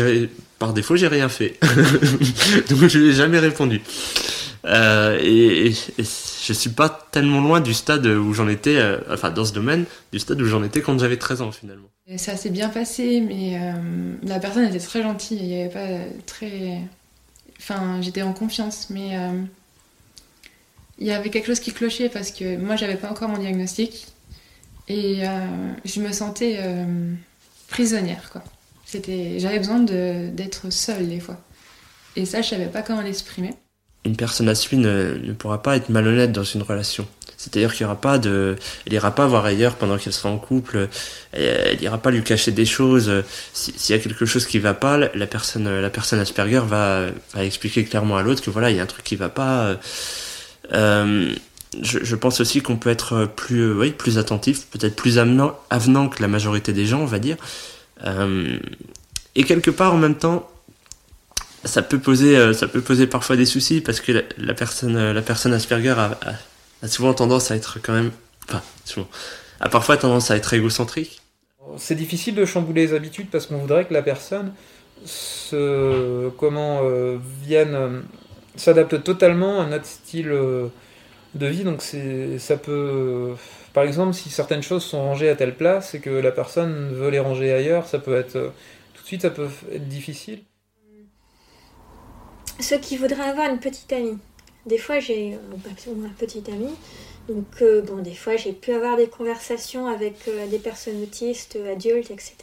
par défaut, j'ai rien fait. Donc, je lui ai jamais répondu. Euh, et, et- et je suis pas tellement loin du stade où j'en étais, euh, enfin, dans ce domaine, du stade où j'en étais quand j'avais 13 ans, finalement. Ça s'est bien passé, mais euh, la personne était très gentille. Il y avait pas très. Enfin, j'étais en confiance, mais il y avait quelque chose qui clochait parce que moi, j'avais pas encore mon diagnostic et je me sentais prisonnière, quoi. C'était, j'avais besoin de- d'être seule des fois. Et ça, je savais pas comment l'exprimer. une personne à suivre ne, ne pourra pas être malhonnête dans une relation. C'est-à-dire qu'il y aura pas de, elle ira pas voir ailleurs pendant qu'elle sera en couple. Elle, elle ira pas lui cacher des choses. Si- S'il y a quelque chose qui va pas, la personne, la personne Asperger va, va expliquer clairement à l'autre que voilà, il y a un truc qui va pas. Euh, je, pense aussi qu'on peut être plus, euh, oui, plus attentif, peut-être plus avenant, avenant que la majorité des gens, on va dire. Euh, et quelque part, en même temps, ça peut poser, euh, ça peut poser parfois des soucis parce que la, personne, euh, la personne Asperger a, a- souvent tendance à être quand même, enfin, souvent, a parfois tendance à être égocentrique. C'est difficile de chambouler les habitudes parce qu'on voudrait que la personne se, comment, euh, vienne, euh, s'adapte totalement à notre style euh, de vie. Donc ça peut, par exemple, si certaines choses sont rangées à telle place et que la personne veut les ranger ailleurs, ça peut être tout de suite, ça peut être difficile. Ceux qui voudraient avoir une petite amie. Des fois, j'ai un petite amie. Donc, euh, bon, des fois, j'ai pu avoir des conversations avec euh, des personnes autistes, adultes, etc.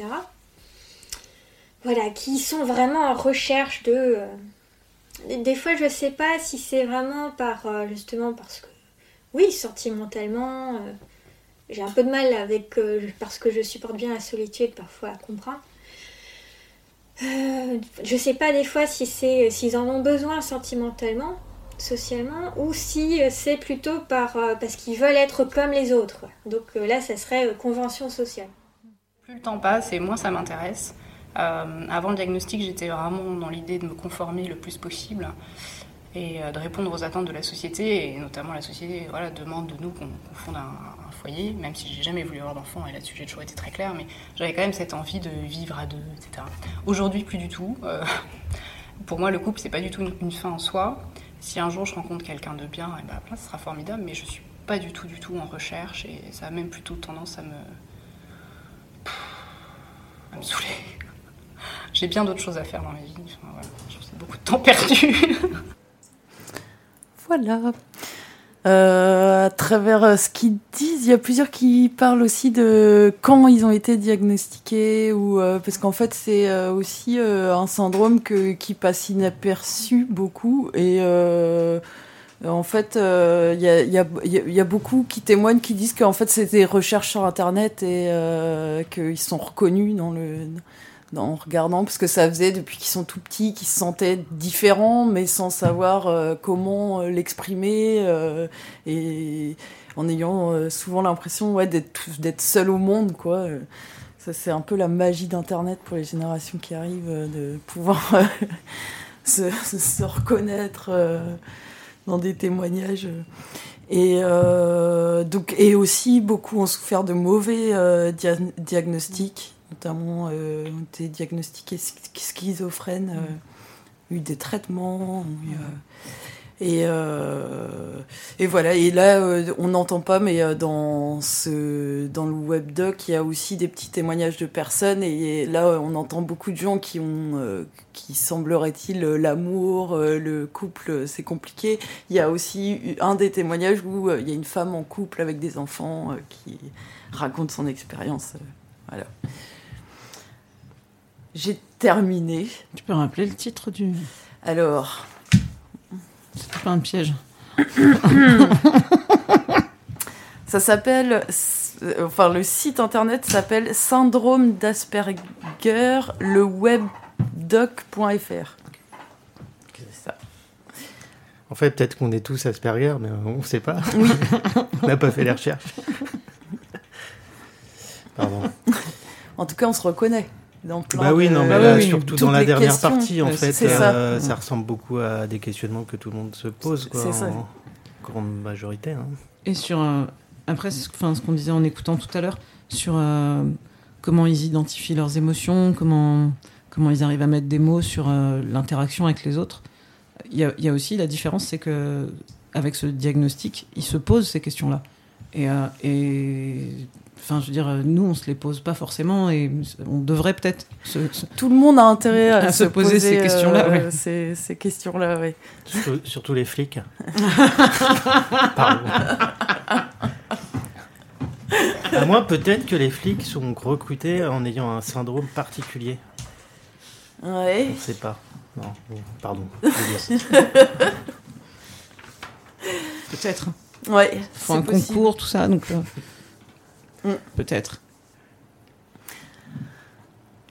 Voilà, qui sont vraiment en recherche de. euh, des fois, je sais pas si c'est vraiment par. justement parce que. Oui, sentimentalement. euh, j'ai un peu de mal avec. euh, parce que je supporte bien la solitude, parfois à comprendre. Euh, je sais pas des fois si c'est s'ils en ont besoin sentimentalement, socialement, ou si c'est plutôt par euh, parce qu'ils veulent être comme les autres. Donc là, ça serait convention sociale. Plus le temps passe et moins ça m'intéresse. Avant le diagnostic, j'étais vraiment dans l'idée de me conformer le plus possible et euh, de répondre aux attentes de la société. Et notamment, la société voilà, demande de nous qu'on fonde un, foyer, même si j'ai jamais voulu avoir d'enfant, et là-dessus j'ai toujours été très claire, mais j'avais quand même cette envie de vivre à deux, etc. Aujourd'hui, plus du tout. Euh, pour moi, le couple, c'est pas du tout une, fin en soi. Si un jour je rencontre quelqu'un de bien, et ben, voilà, ce sera formidable, mais je suis pas du tout, du tout en recherche, et ça a même plutôt tendance à me. à me saouler. J'ai bien d'autres choses à faire dans ma vie. Voilà, c'est beaucoup de temps perdu. Voilà. Euh, à travers euh, ce qu'ils disent, il y a plusieurs qui parlent aussi de quand ils ont été diagnostiqués ou euh, parce qu'en fait c'est aussi un syndrome qui passe inaperçu beaucoup et en fait il y, a, beaucoup qui témoignent qui disent qu'en fait c'est des recherches sur internet et qu'ils sont reconnus dans le en regardant parce que ça faisait depuis qu'ils sont tout petits qu'ils se sentaient différents mais sans savoir euh, comment euh, l'exprimer euh, et en ayant souvent l'impression d'être seul au monde quoi. Ça c'est un peu la magie d'internet pour les générations qui arrivent de pouvoir se, reconnaître dans des témoignages. Et donc et aussi beaucoup ont souffert de mauvais dia- diagnostics notamment euh, ont été diagnostiqués sch- schizophrènes euh, eu des traitements eu, euh, et euh, et voilà. Et là on n'entend pas mais dans ce dans le webdoc il y a aussi des petits témoignages de personnes. Et là euh, on entend beaucoup de gens qui ont qui semblerait-il l'amour le couple c'est compliqué. Il y a aussi un des témoignages où il y a une femme en couple avec des enfants qui raconte son expérience voilà j'ai terminé Tu peux rappeler le titre du. alors C'était pas un piège. Ça s'appelle, enfin le site internet s'appelle syndrome d'Asperger, le webdoc.fr. C'est ça. En fait, peut-être qu'on est tous Asperger, mais on ne sait pas. Oui. on n'a pas fait les recherches. Pardon. En tout cas, on se reconnaît. Dans plein Bah oui, de- non, mais Bah là, oui, oui. surtout dans la dernière questions. partie, en Ouais, fait, ça. euh, ça ressemble beaucoup à des questionnements que tout le monde se pose, quoi, ça. en grande majorité. hein. Et sur. euh, après, c'est ce, enfin, ce qu'on disait en écoutant tout à l'heure, sur euh, comment ils identifient leurs émotions, comment, comment ils arrivent à mettre des mots sur euh, l'interaction avec les autres. Il y a, il y a aussi la différence, c'est que avec ce diagnostic, ils se posent ces questions-là. Et, euh, et enfin, je veux dire, euh, nous, on se les pose pas forcément, et on devrait peut-être se, se- Tout le monde a intérêt à, À se poser ces euh, questions-là, ouais. ces, ces questions-là, oui. Surtout, surtout les flics. Pardon. À moins peut-être que les flics sont recrutés en ayant un syndrome particulier. Ouais. On ne sait pas. Non, pardon. Peut-être. Ouais. Faut un possible. concours, tout ça, donc. euh, Mm. Peut-être.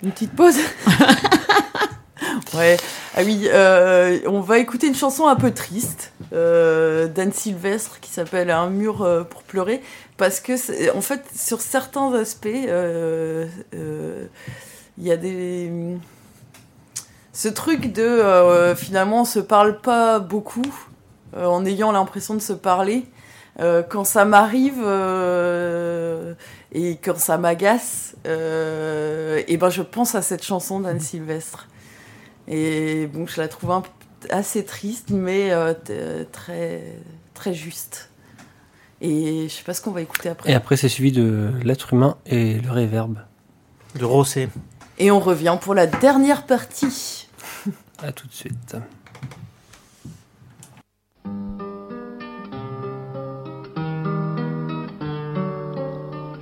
Une petite pause Ouais. Ah oui, euh, on va écouter une chanson un peu triste euh, d'Anne Sylvestre qui s'appelle Un mur euh, pour pleurer parce que en fait sur certains aspects euh, il y a des ce truc de finalement on se parle pas beaucoup en ayant l'impression de se parler Euh, quand ça m'arrive euh, et quand ça m'agace, euh, et ben je pense à cette chanson d'Anne Sylvestre. Et bon, je la trouve un assez triste, mais euh, très très juste. Et je sais pas ce qu'on va écouter après. Et après, c'est suivi de l'être humain et le réverbe. De Rosset. Et on revient pour la dernière partie. À tout de suite.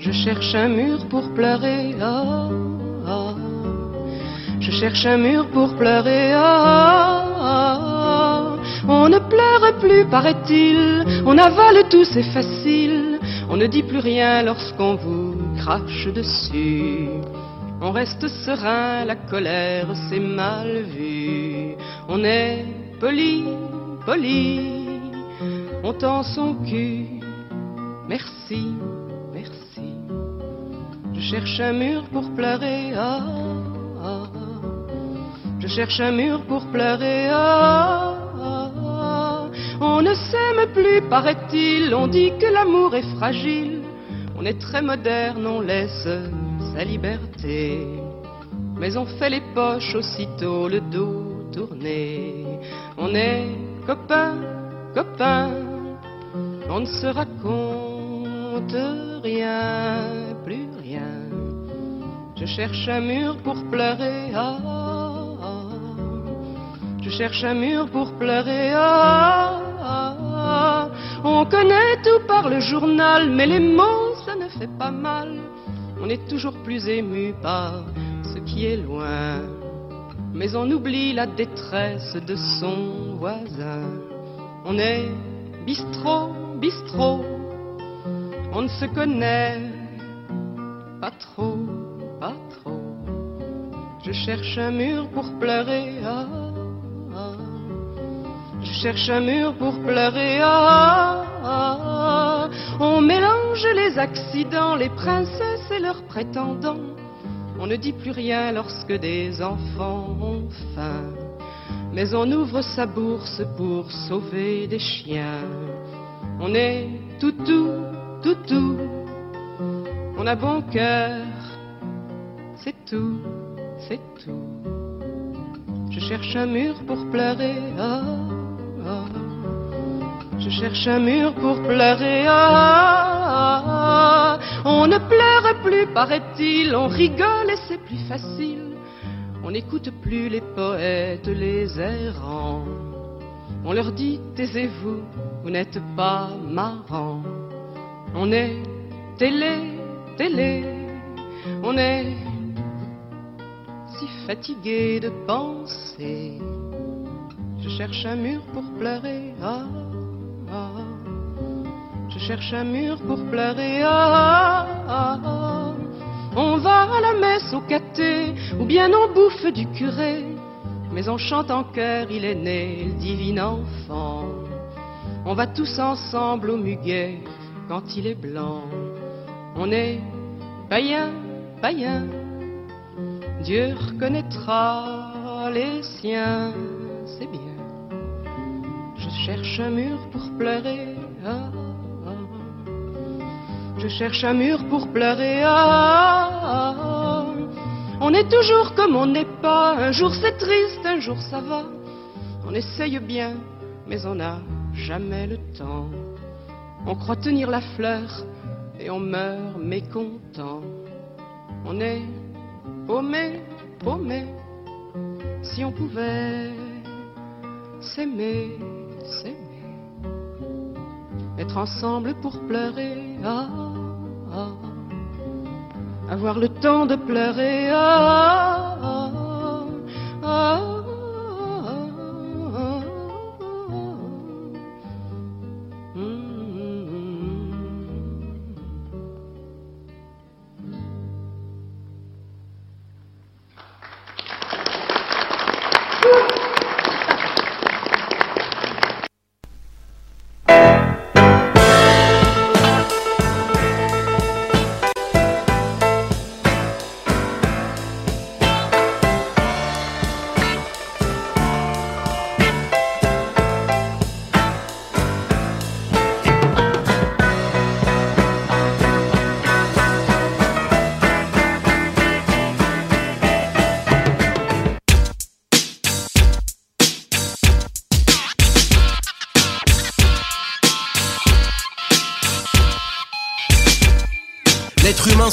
Je cherche un mur pour pleurer. ah, ah. Je cherche un mur pour pleurer. ah. On ne pleure plus, paraît-il. On avale tout, c'est facile. On ne dit plus rien lorsqu'on vous crache dessus. On reste serein, la colère c'est mal vu. On est poli, poli. On tend son cul. Merci. Je cherche un mur pour pleurer. ah, ah. Je cherche un mur pour pleurer. ah, ah. On ne s'aime plus, paraît-il. On dit que l'amour est fragile. On est très moderne, on laisse sa liberté. Mais on fait les poches aussitôt le dos tourné. On est copains, copains. On ne se raconte rien, plus rien. Je cherche un mur pour pleurer. ah, ah. Je cherche un mur pour pleurer. ah, ah, ah. On connaît tout par le journal, mais les mots, ça ne fait pas mal. On est toujours plus ému par ce qui est loin. Mais on oublie la détresse de son voisin. On est bistrot, bistrot. On ne se connaît pas trop, pas trop. Je cherche un mur pour pleurer. ah, ah. Je cherche un mur pour pleurer. ah, ah. On mélange les accidents, les princesses et leurs prétendants. On ne dit plus rien lorsque des enfants ont faim. Mais on ouvre sa bourse pour sauver des chiens. On est toutou, toutou. On a bon cœur. C'est tout, c'est tout. Je cherche un mur pour pleurer. ah, ah. Je cherche un mur pour pleurer. ah. On ne pleure plus, paraît-il. On rigole et c'est plus facile. On n'écoute plus les poètes, les errants. On leur dit taisez-vous, vous n'êtes pas marrant. On est télé, télé. On est si fatigué de penser. Je cherche un mur pour pleurer. ah, ah. Je cherche un mur pour pleurer. ah, ah, ah. On va à la messe au caté, ou bien on bouffe du curé. Mais on chante en chœur, il est né le divin enfant. On va tous ensemble au muguet quand il est blanc. On est païen, païen. Dieu reconnaîtra les siens, c'est bien. Je cherche un mur pour pleurer. ah, ah. Je cherche un mur pour pleurer. ah, ah, ah. On est toujours comme on n'est pas. Un jour c'est triste, un jour ça va. On essaye bien, mais on n'a jamais le temps. On croit tenir la fleur et on meurt mécontent. On est paumé, paumé. Si on pouvait s'aimer, s'aimer, être ensemble pour pleurer. ah, ah. Avoir le temps de pleurer. ah, ah, ah,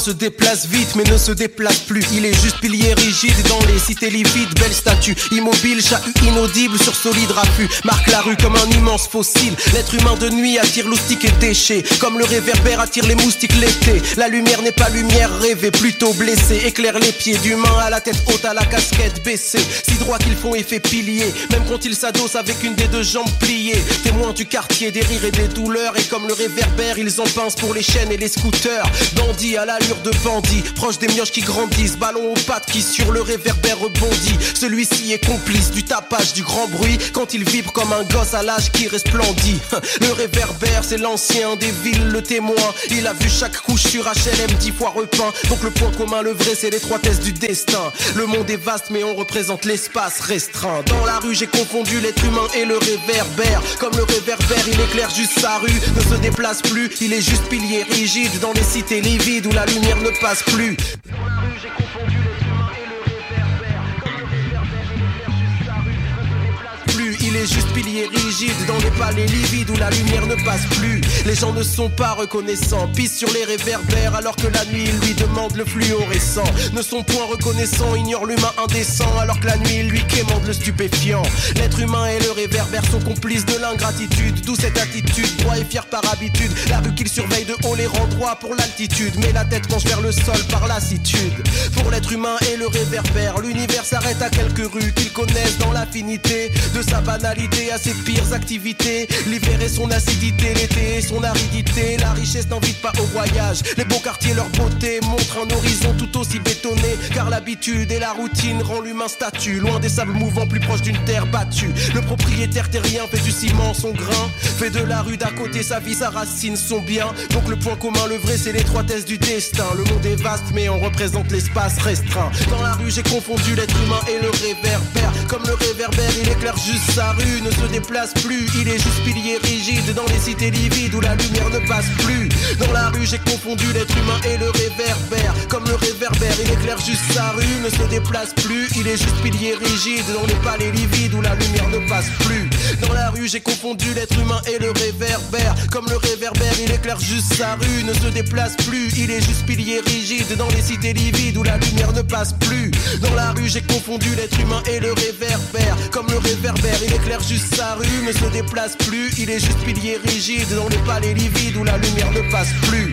se déplace vite mais ne se déplace plus. Il est juste pilier rigide dans les cités livides, belle statue, immobile, chahut inaudible sur solide raffut. Marque la rue comme un immense fossile. L'être humain de nuit attire l'oustique et déchet, comme le réverbère attire les moustiques l'été. La lumière n'est pas lumière rêvée, plutôt blessée. Éclaire les pieds d'humain à la tête haute, à la casquette baissée. Si droit qu'ils font effet pilier, même quand ils s'adossent avec une des deux jambes pliées. Témoins du quartier, des rires et des douleurs. Et comme le réverbère, ils en pincent pour les chaînes et les scooters. Bandits à l'allure de bandits, proche des mioches qui grandissent. Ballon aux pattes qui sur le réverbère rebondit. Celui-ci est complice du tapage, du grand bruit. Quand il vibre comme un gosse à l'âge qui resplendit. Le réverbère, c'est l'ancien des villes, le témoin. Il a vu chaque couche sur HLM dix fois repeint. Donc le point commun, le vrai, c'est l'étroitesse du destin. Le monde est vaste, mais on représente l'espace restreint. Dans la rue, j'ai confondu l'être humain et le réverbère. Comme le réverbère, il éclaire juste sa rue, ne se déplace plus. Il est juste pilier rigide dans les cités livides où la lumière ne passe plus. Dans la rue, j'ai confondu l'être juste pilier rigide dans les palais livides où la lumière ne passe plus. Les gens ne sont pas reconnaissants, pissent sur les réverbères alors que la nuit lui demande le fluorescent. Ne sont point reconnaissants, ignorent l'humain indécent alors que la nuit lui quémande le stupéfiant. L'être humain et le réverbère sont complices de l'ingratitude, d'où cette attitude, droit et fier par habitude. La rue qu'il surveille de haut les rend droit pour l'altitude, mais la tête penche vers le sol par lassitude. Pour l'être humain et le réverbère, l'univers s'arrête à quelques rues qu'ils connaissent dans l'affinité de sa banalité à ses pires activités. L'hiver et son acidité, l'été et son aridité. La richesse n'invite pas au voyage. Les beaux quartiers, leur beauté montrent un horizon tout aussi bétonné. Car l'habitude et la routine rend l'humain statue. Loin des sables mouvants, plus proche d'une terre battue. Le propriétaire terrien fait du ciment son grain. Fait de la rue d'à côté sa vie, sa racine, son bien. Donc le point commun, le vrai, c'est l'étroitesse du destin. Le monde est vaste, mais on représente l'espace restreint. Dans la rue, j'ai confondu l'être humain et le réverbère. Comme le réverbère, il éclaire juste sa rue, ne se déplace plus. Il est juste pilier rigide dans les cités livides où la lumière ne passe plus. Dans la rue, j'ai confondu l'être humain et le réverbère. Comme le réverbère, il éclaire juste sa rue, ne se déplace plus. Il est juste pilier rigide dans les palais livides où la lumière ne passe plus. Dans la rue, j'ai confondu l'être humain et le réverbère. Comme le réverbère, il éclaire juste sa rue, ne se déplace plus. Il est juste pilier rigide dans les cités livides où la lumière ne passe plus. Dans la rue, j'ai confondu l'être humain et le réverbère. Comme le réverbère, juste sa rue, ne se déplace plus. Il est juste pilier rigide dans les palais livides où la lumière ne passe plus.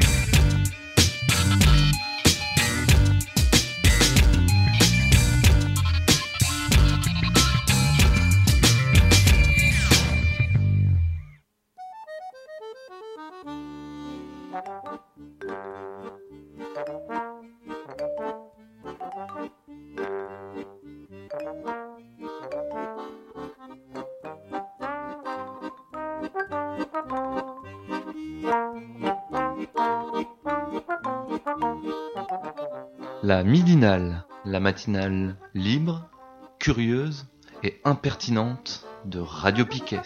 La midinale, la matinale libre, curieuse et impertinente de Radio Piquet.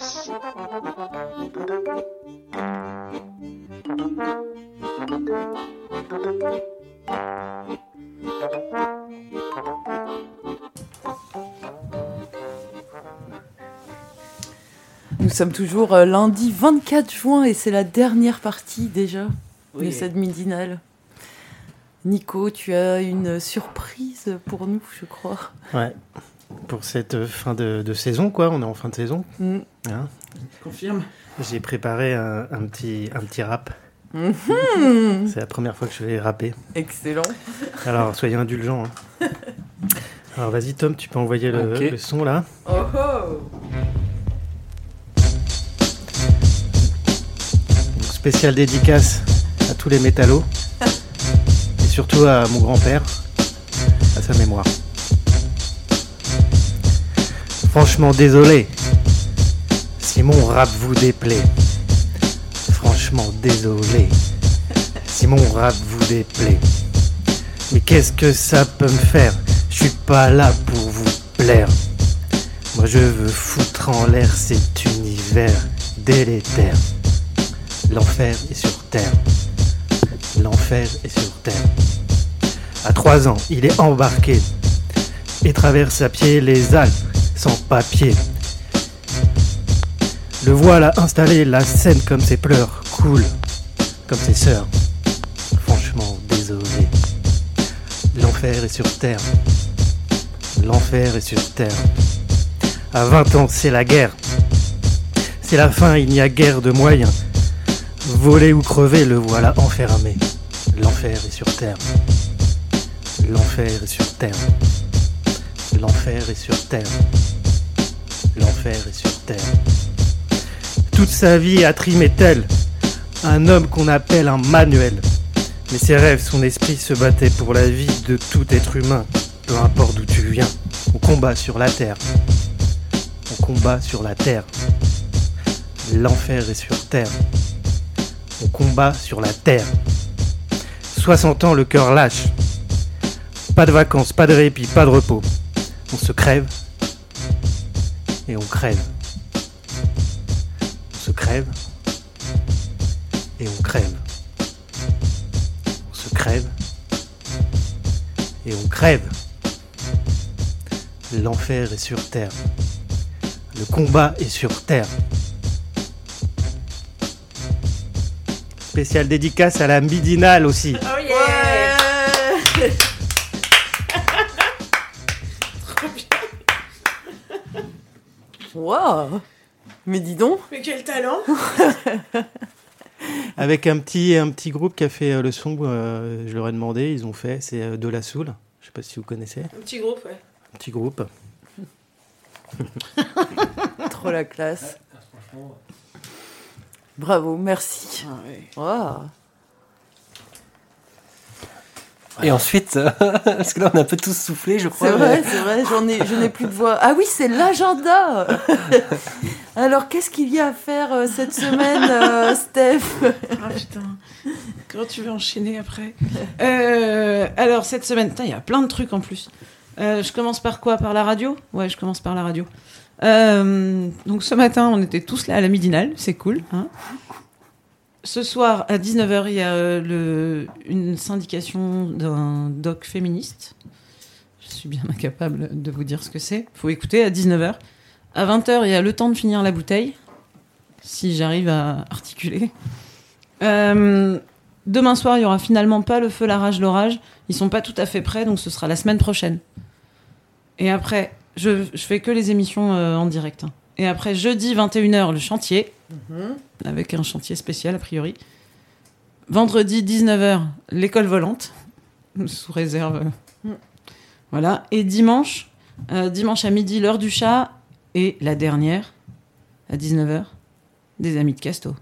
Nous sommes toujours euh, lundi 24 juin et c'est la dernière partie déjà de cette midinale. Nico, tu as une surprise pour nous, je crois. Ouais. Pour cette fin de, de saison, quoi. On est en fin de saison. Mm. Hein Confirme. J'ai préparé un, un petit, un petit rap. Mhm. C'est la première fois que je vais rapper. Excellent. Alors, soyez indulgents. hein. Alors, vas-y, Tom, tu peux envoyer le, le son là. Oh oh Spéciale dédicace à tous les métallos. Surtout à mon grand-père, à sa mémoire. Franchement, désolé si mon rap vous déplaît. Franchement, désolé si mon rap vous déplaît. Mais qu'est-ce que ça peut me faire? Je suis pas là pour vous plaire. Moi, je veux foutre en l'air cet univers délétère. L'enfer est sur terre. L'enfer est sur terre. À trois ans, il est embarqué et traverse à pied les Alpes sans papier. Le voilà installé, la scène comme ses pleurs coule, comme ses sœurs. Franchement, désolé. L'enfer est sur terre. L'enfer est sur terre. À 20 ans, c'est la guerre. C'est la fin, il n'y a guère de moyens. Voler ou crever, le voilà enfermé. L'enfer est sur terre. L'enfer est sur terre. L'enfer est sur terre. L'enfer est sur terre. Toute sa vie a trimé tel un homme qu'on appelle un manuel. Mais ses rêves, son esprit se battait pour la vie de tout être humain, peu importe d'où tu viens. On combat sur la terre. On combat sur la terre. L'enfer est sur terre. On combat sur la terre. 60 ans, le cœur lâche. Pas de vacances, pas de répit, pas de repos. On se crève et on crève. On se crève et on crève. On se crève et on crève. L'enfer est sur terre. Le combat est sur terre. Spécial dédicace à la midinale aussi. Oh yeah Wow Mais dis donc Mais quel talent Avec un petit, un petit groupe qui a fait euh, le son, euh, je leur ai demandé, ils ont fait, c'est euh, De La Soul. Je sais pas si vous connaissez. Un petit groupe, ouais. Un petit groupe. Trop la classe. Bravo, merci. Wow. Et ensuite, euh, parce que là on a un peu tous soufflé, je crois. C'est vrai, c'est vrai, j'en ai, je n'ai plus de voix. Ah oui, c'est l'agenda. Alors, qu'est-ce qu'il y a à faire euh, cette semaine, euh, Steph Ah putain, quand tu veux enchaîner après. Euh, alors cette semaine, il y a plein de trucs en plus. Euh, je commence par quoi? Par la radio? Ouais, je commence par la radio. Euh, donc ce matin, on était tous là à la midinale, c'est cool. hein. Ce soir, à 19h, il y a euh, une syndication d'un doc féministe. Je suis bien incapable de vous dire ce que c'est. faut écouter à 19h. À 20h, il y a le temps de finir la bouteille, si j'arrive à articuler. Euh, demain soir, il y aura finalement pas le feu, la rage, l'orage. Ils sont pas tout à fait prêts, donc ce sera la semaine prochaine. Et après, je, je fais que les émissions euh, en direct. hein. Et après, jeudi 21h, le chantier, avec un chantier spécial a priori. Vendredi 19h, l'école volante, sous réserve. euh, Voilà. Et dimanche, euh, dimanche à midi, l'heure du chat. Et la dernière, à 19h, des amis de Casto.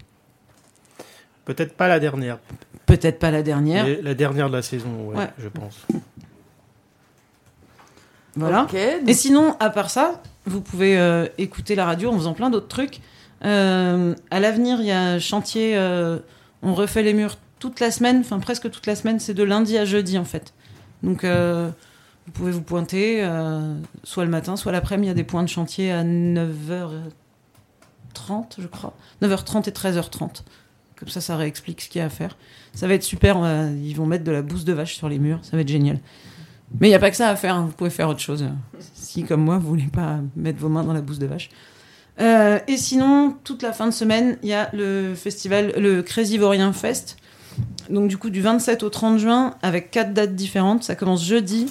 Peut-être pas la dernière. Peut-être pas la dernière. Mais la dernière de la saison, ouais, Ouais. je pense. Voilà. Et sinon, à part ça, vous pouvez euh, écouter la radio en faisant plein d'autres trucs. Euh, à l'avenir, il y a un chantier. euh, on refait les murs toute la semaine, enfin presque toute la semaine. C'est de lundi à jeudi en fait. Donc euh, vous pouvez vous pointer, soit le matin, soit l'après-midi. Il y a des points de chantier à 9h30, je crois. 9h30 et 13h30. Comme ça, ça réexplique ce qu'il y a à faire. Ça va être super. ils vont mettre de la bouse de vache sur les murs. Ça va être génial. Mais il n'y a pas que ça à faire, hein. vous pouvez faire autre chose. Si, comme moi, vous voulez pas mettre vos mains dans la bouse de vache. Euh, et sinon, toute la fin de semaine, il y a le festival, le Crésivorien Fest. Donc, du coup, du 27 au 30 juin, avec quatre dates différentes. Ça commence jeudi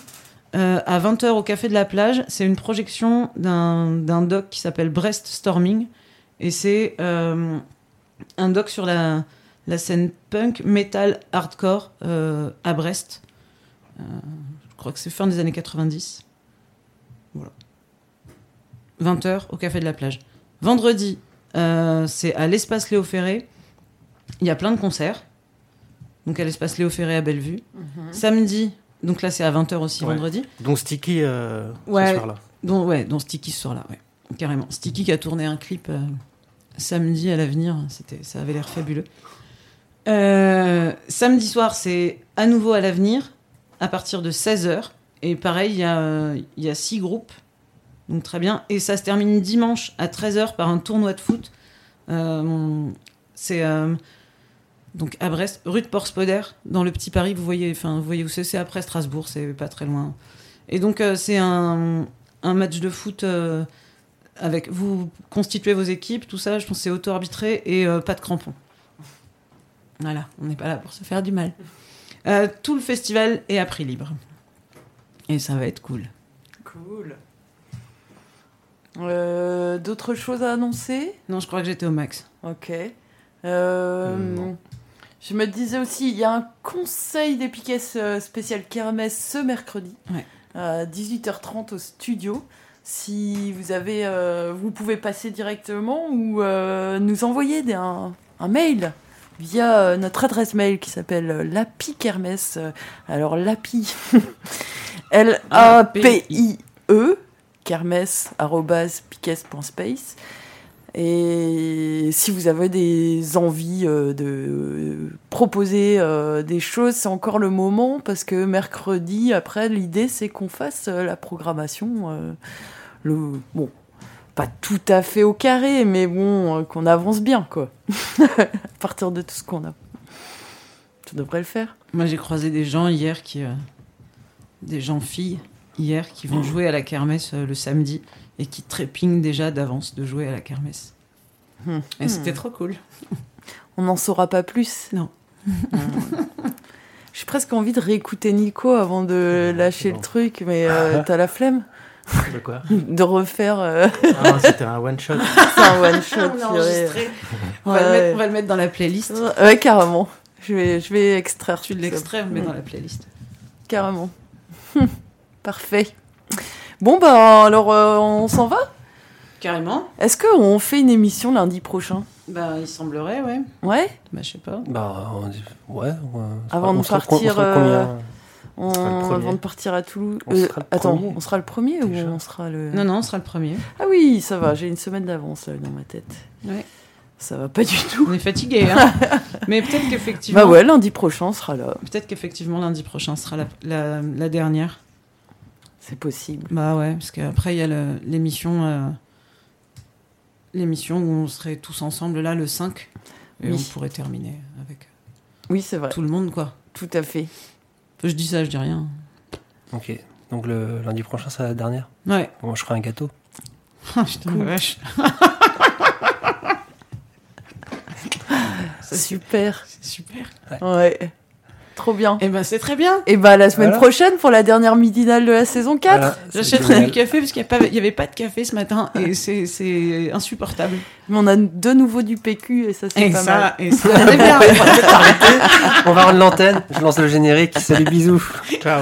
euh, à 20h au Café de la Plage. C'est une projection d'un doc qui s'appelle Brest Storming. Et c'est euh, un doc sur la, scène punk, metal, hardcore à Brest. Je crois que c'est fin des années 90. Voilà. 20h au Café de la Plage. Vendredi, euh, c'est à l'espace Léo Ferré. Il y a plein de concerts. Donc à l'espace Léo Ferré à Bellevue. Mhm. Samedi, donc là c'est à 20h aussi Ouais. vendredi. Dont Sticky euh, Ouais, ce soir-là. Dont, ouais, dont Sticky ce soir-là, ouais. Carrément. Sticky qui a tourné un clip euh, samedi à l'avenir, c'était, ça avait l'air fabuleux. Euh, samedi soir, c'est à nouveau à l'avenir, à partir de 16h. Et pareil, il y a, il y a six groupes, donc très bien. Et ça se termine dimanche à 13h par un tournoi de foot. Euh, c'est euh, donc à Brest, rue de Port-Spoder, dans le Petit Paris. Vous voyez, enfin, vous voyez où c'est, c'est après Strasbourg, c'est pas très loin. Et donc, euh, c'est un, un match de foot avec. Vous constituez vos équipes, tout ça, je pense c'est auto-arbitré et euh, pas de crampons. Voilà, on n'est pas là pour se faire du mal. Tout le festival est à prix libre. Et ça va être cool. Cool. Euh, D'autres choses à annoncer? Non, je crois que j'étais au max. Ok. Euh, je me disais aussi, il y a un conseil d'Epicès euh, spécial Kermesse ce mercredi Ouais. à 18h30 au studio. Si vous avez, euh, vous pouvez passer directement ou euh, nous envoyer des- un, un mail via euh, notre adresse mail qui s'appelle euh, Lapi Kermesse. Alors Lapi, L-A-P-I-E, kermesse arobase piques.space. Et si vous avez des envies euh, de proposer euh, des choses, c'est encore le moment parce que mercredi, après, l'idée c'est qu'on fasse euh, la programmation. le, bon, pas tout à fait au carré, mais bon, qu'on avance bien, quoi. à partir de tout ce qu'on a. Ça devrait le faire. Moi, j'ai croisé des gens hier qui. des gens filles hier qui vont jouer à la kermesse euh, le samedi et qui trépignent déjà d'avance de jouer à la kermesse. Hmm. Et c'était Hmm. trop cool. On n'en saura pas plus. Non. J'ai presque envie de réécouter Nico avant de lâcher le truc, mais euh, t'as la flemme De quoi De refaire. euh, Ah, c'était un one shot. C'est un one shot. On l'a enregistré. On va le mettre- on va le mettre dans la playlist. Ouais, carrément. Je vais, je vais extraire. Tu l'extrais, on le met dans la playlist. Carrément. Parfait. Bon, bah alors euh, on s'en va? Carrément. Est-ce qu'on fait une émission lundi prochain? Bah, il semblerait, ouais. Ouais? Bah, je sais pas. Bah, on dit- ouais. ouais. Avant On de sera- on partir. sera euh, combien on- sera le premier. avant de partir à Toulouse. On Euh, sera le attends, premier. on sera le premier ou on sera le. Non, non, on sera le premier. Ah oui, ça va, j'ai une semaine d'avance là dans ma tête. Ouais. Ça va pas du tout. On est fatigué, hein. Mais peut-être qu'effectivement. Bah ouais, lundi prochain on sera là. Peut-être qu'effectivement lundi prochain sera la, la, la dernière. C'est possible. Bah ouais, parce qu'après il y a l'émission euh, l'émission où on serait tous ensemble là le 5 et Oui. on pourrait terminer avec Oui, c'est vrai. tout le monde quoi. Tout à fait. Je dis ça, je dis rien. Ok. Donc le lundi prochain, c'est la dernière? Ouais. Moi, je ferai un gâteau. Ah, putain, la vache. C'est super. C'est super. Ouais. Trop bien. Et ben c'est très bien. Et bah la semaine Voilà. prochaine pour la dernière midinale de la saison 4. Voilà, J'achèterai du café parce qu'il n'y avait, pas de café ce matin et c'est- c'est insupportable. Mais on a de nouveau du PQ et ça c'est pas ça- mal. et ça, c'est bien. On va rendre l'antenne. Je lance le générique. Salut, bisous. Ciao.